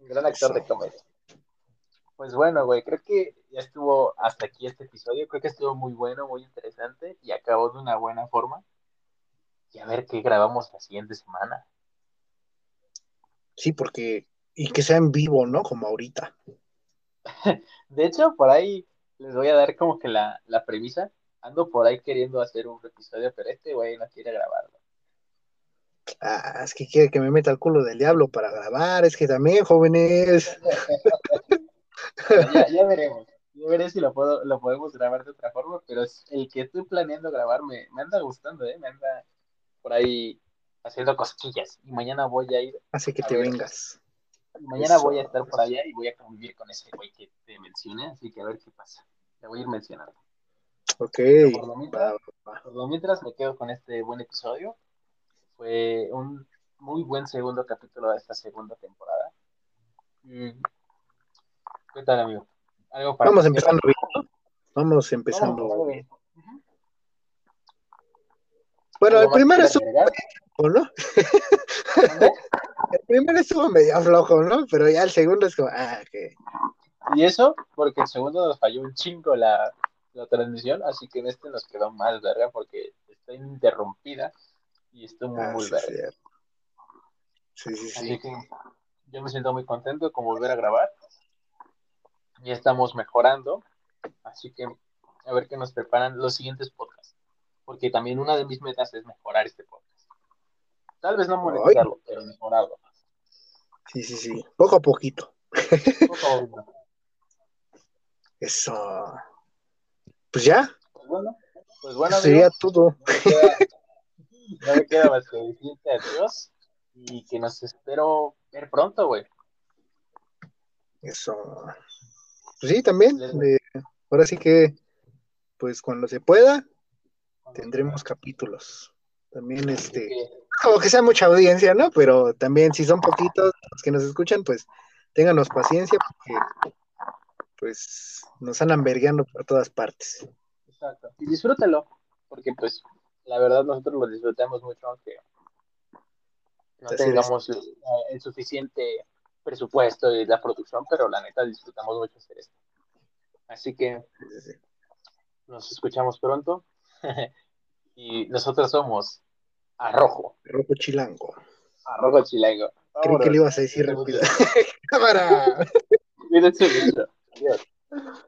Un gran actor de comedia. Pues bueno, güey, creo que ya estuvo hasta aquí este episodio. Creo que estuvo muy bueno, muy interesante y acabó de una buena forma. Y a ver qué grabamos la siguiente semana. Sí, porque. Y que sea en vivo, ¿no? Como ahorita. <laughs> De hecho, por ahí les voy a dar como que la, la premisa. Ando por ahí queriendo hacer un episodio, pero este güey no quiere grabarlo. Ah, es que quiere que me meta el culo del diablo para grabar. Es que también, jóvenes. Ya, ya veremos. Ya veré si lo, puedo, lo podemos grabar de otra forma, pero es el que estoy planeando grabar me, me anda gustando, ¿eh? Me anda por ahí haciendo cosquillas. Y mañana voy a ir, Hace que te ver. vengas. mañana Eso. voy a estar por allá y voy a convivir con ese güey que te mencioné, así que a ver qué pasa. Te voy a ir mencionando. Ok. por lo mientras-. Por lo me quedo con este buen episodio. Fue un muy buen segundo capítulo de esta segunda temporada. Mm. ¿Qué tal, amigo? ¿Algo para Vamos empezando bien. Vamos empezando Vamos. Bueno, el ¿Algo más primero estuvo, agregar? ¿no? <laughs> El primero estuvo medio flojo, ¿no? Pero ya el segundo es como, ah, que Y eso porque el segundo nos falló un chingo la, la transmisión, así que en este nos quedó más verga porque está interrumpida y estuvo muy, ah, muy sí, verga. Sí, sí, Así sí. que yo me siento muy contento con volver a grabar. Ya estamos mejorando, así que a ver qué nos preparan los siguientes podcasts. Porque también una de mis metas es mejorar este podcast. Tal vez no monetizarlo, pero mejorarlo. Sí, sí, sí. Poco a poquito. Poco a poco. Eso. Pues ya, Pues bueno, pues bueno, sería todo. no me queda, no me queda más que decirte adiós y que nos espero ver pronto, güey. Eso. Pues sí, también. Eh, ahora sí que, pues cuando se pueda, tendremos capítulos. También, este, como que sea mucha audiencia, ¿no? Pero también si son poquitos los que nos escuchan, pues ténganos paciencia porque, pues, nos andan vergueando por todas partes. Exacto. Y disfrútalo, porque pues la verdad nosotros lo disfrutamos mucho, aunque no tengamos eh, el suficiente presupuesto y la producción, pero la neta disfrutamos mucho hacer esto. Así que nos escuchamos pronto <laughs> y nosotros somos Arrojo, Rojo chilango. Arrojo Chilango. Creí que le ibas a decir rápido. <laughs> ¡Cámara! <laughs> mucho. Cuídense mucho. Adiós.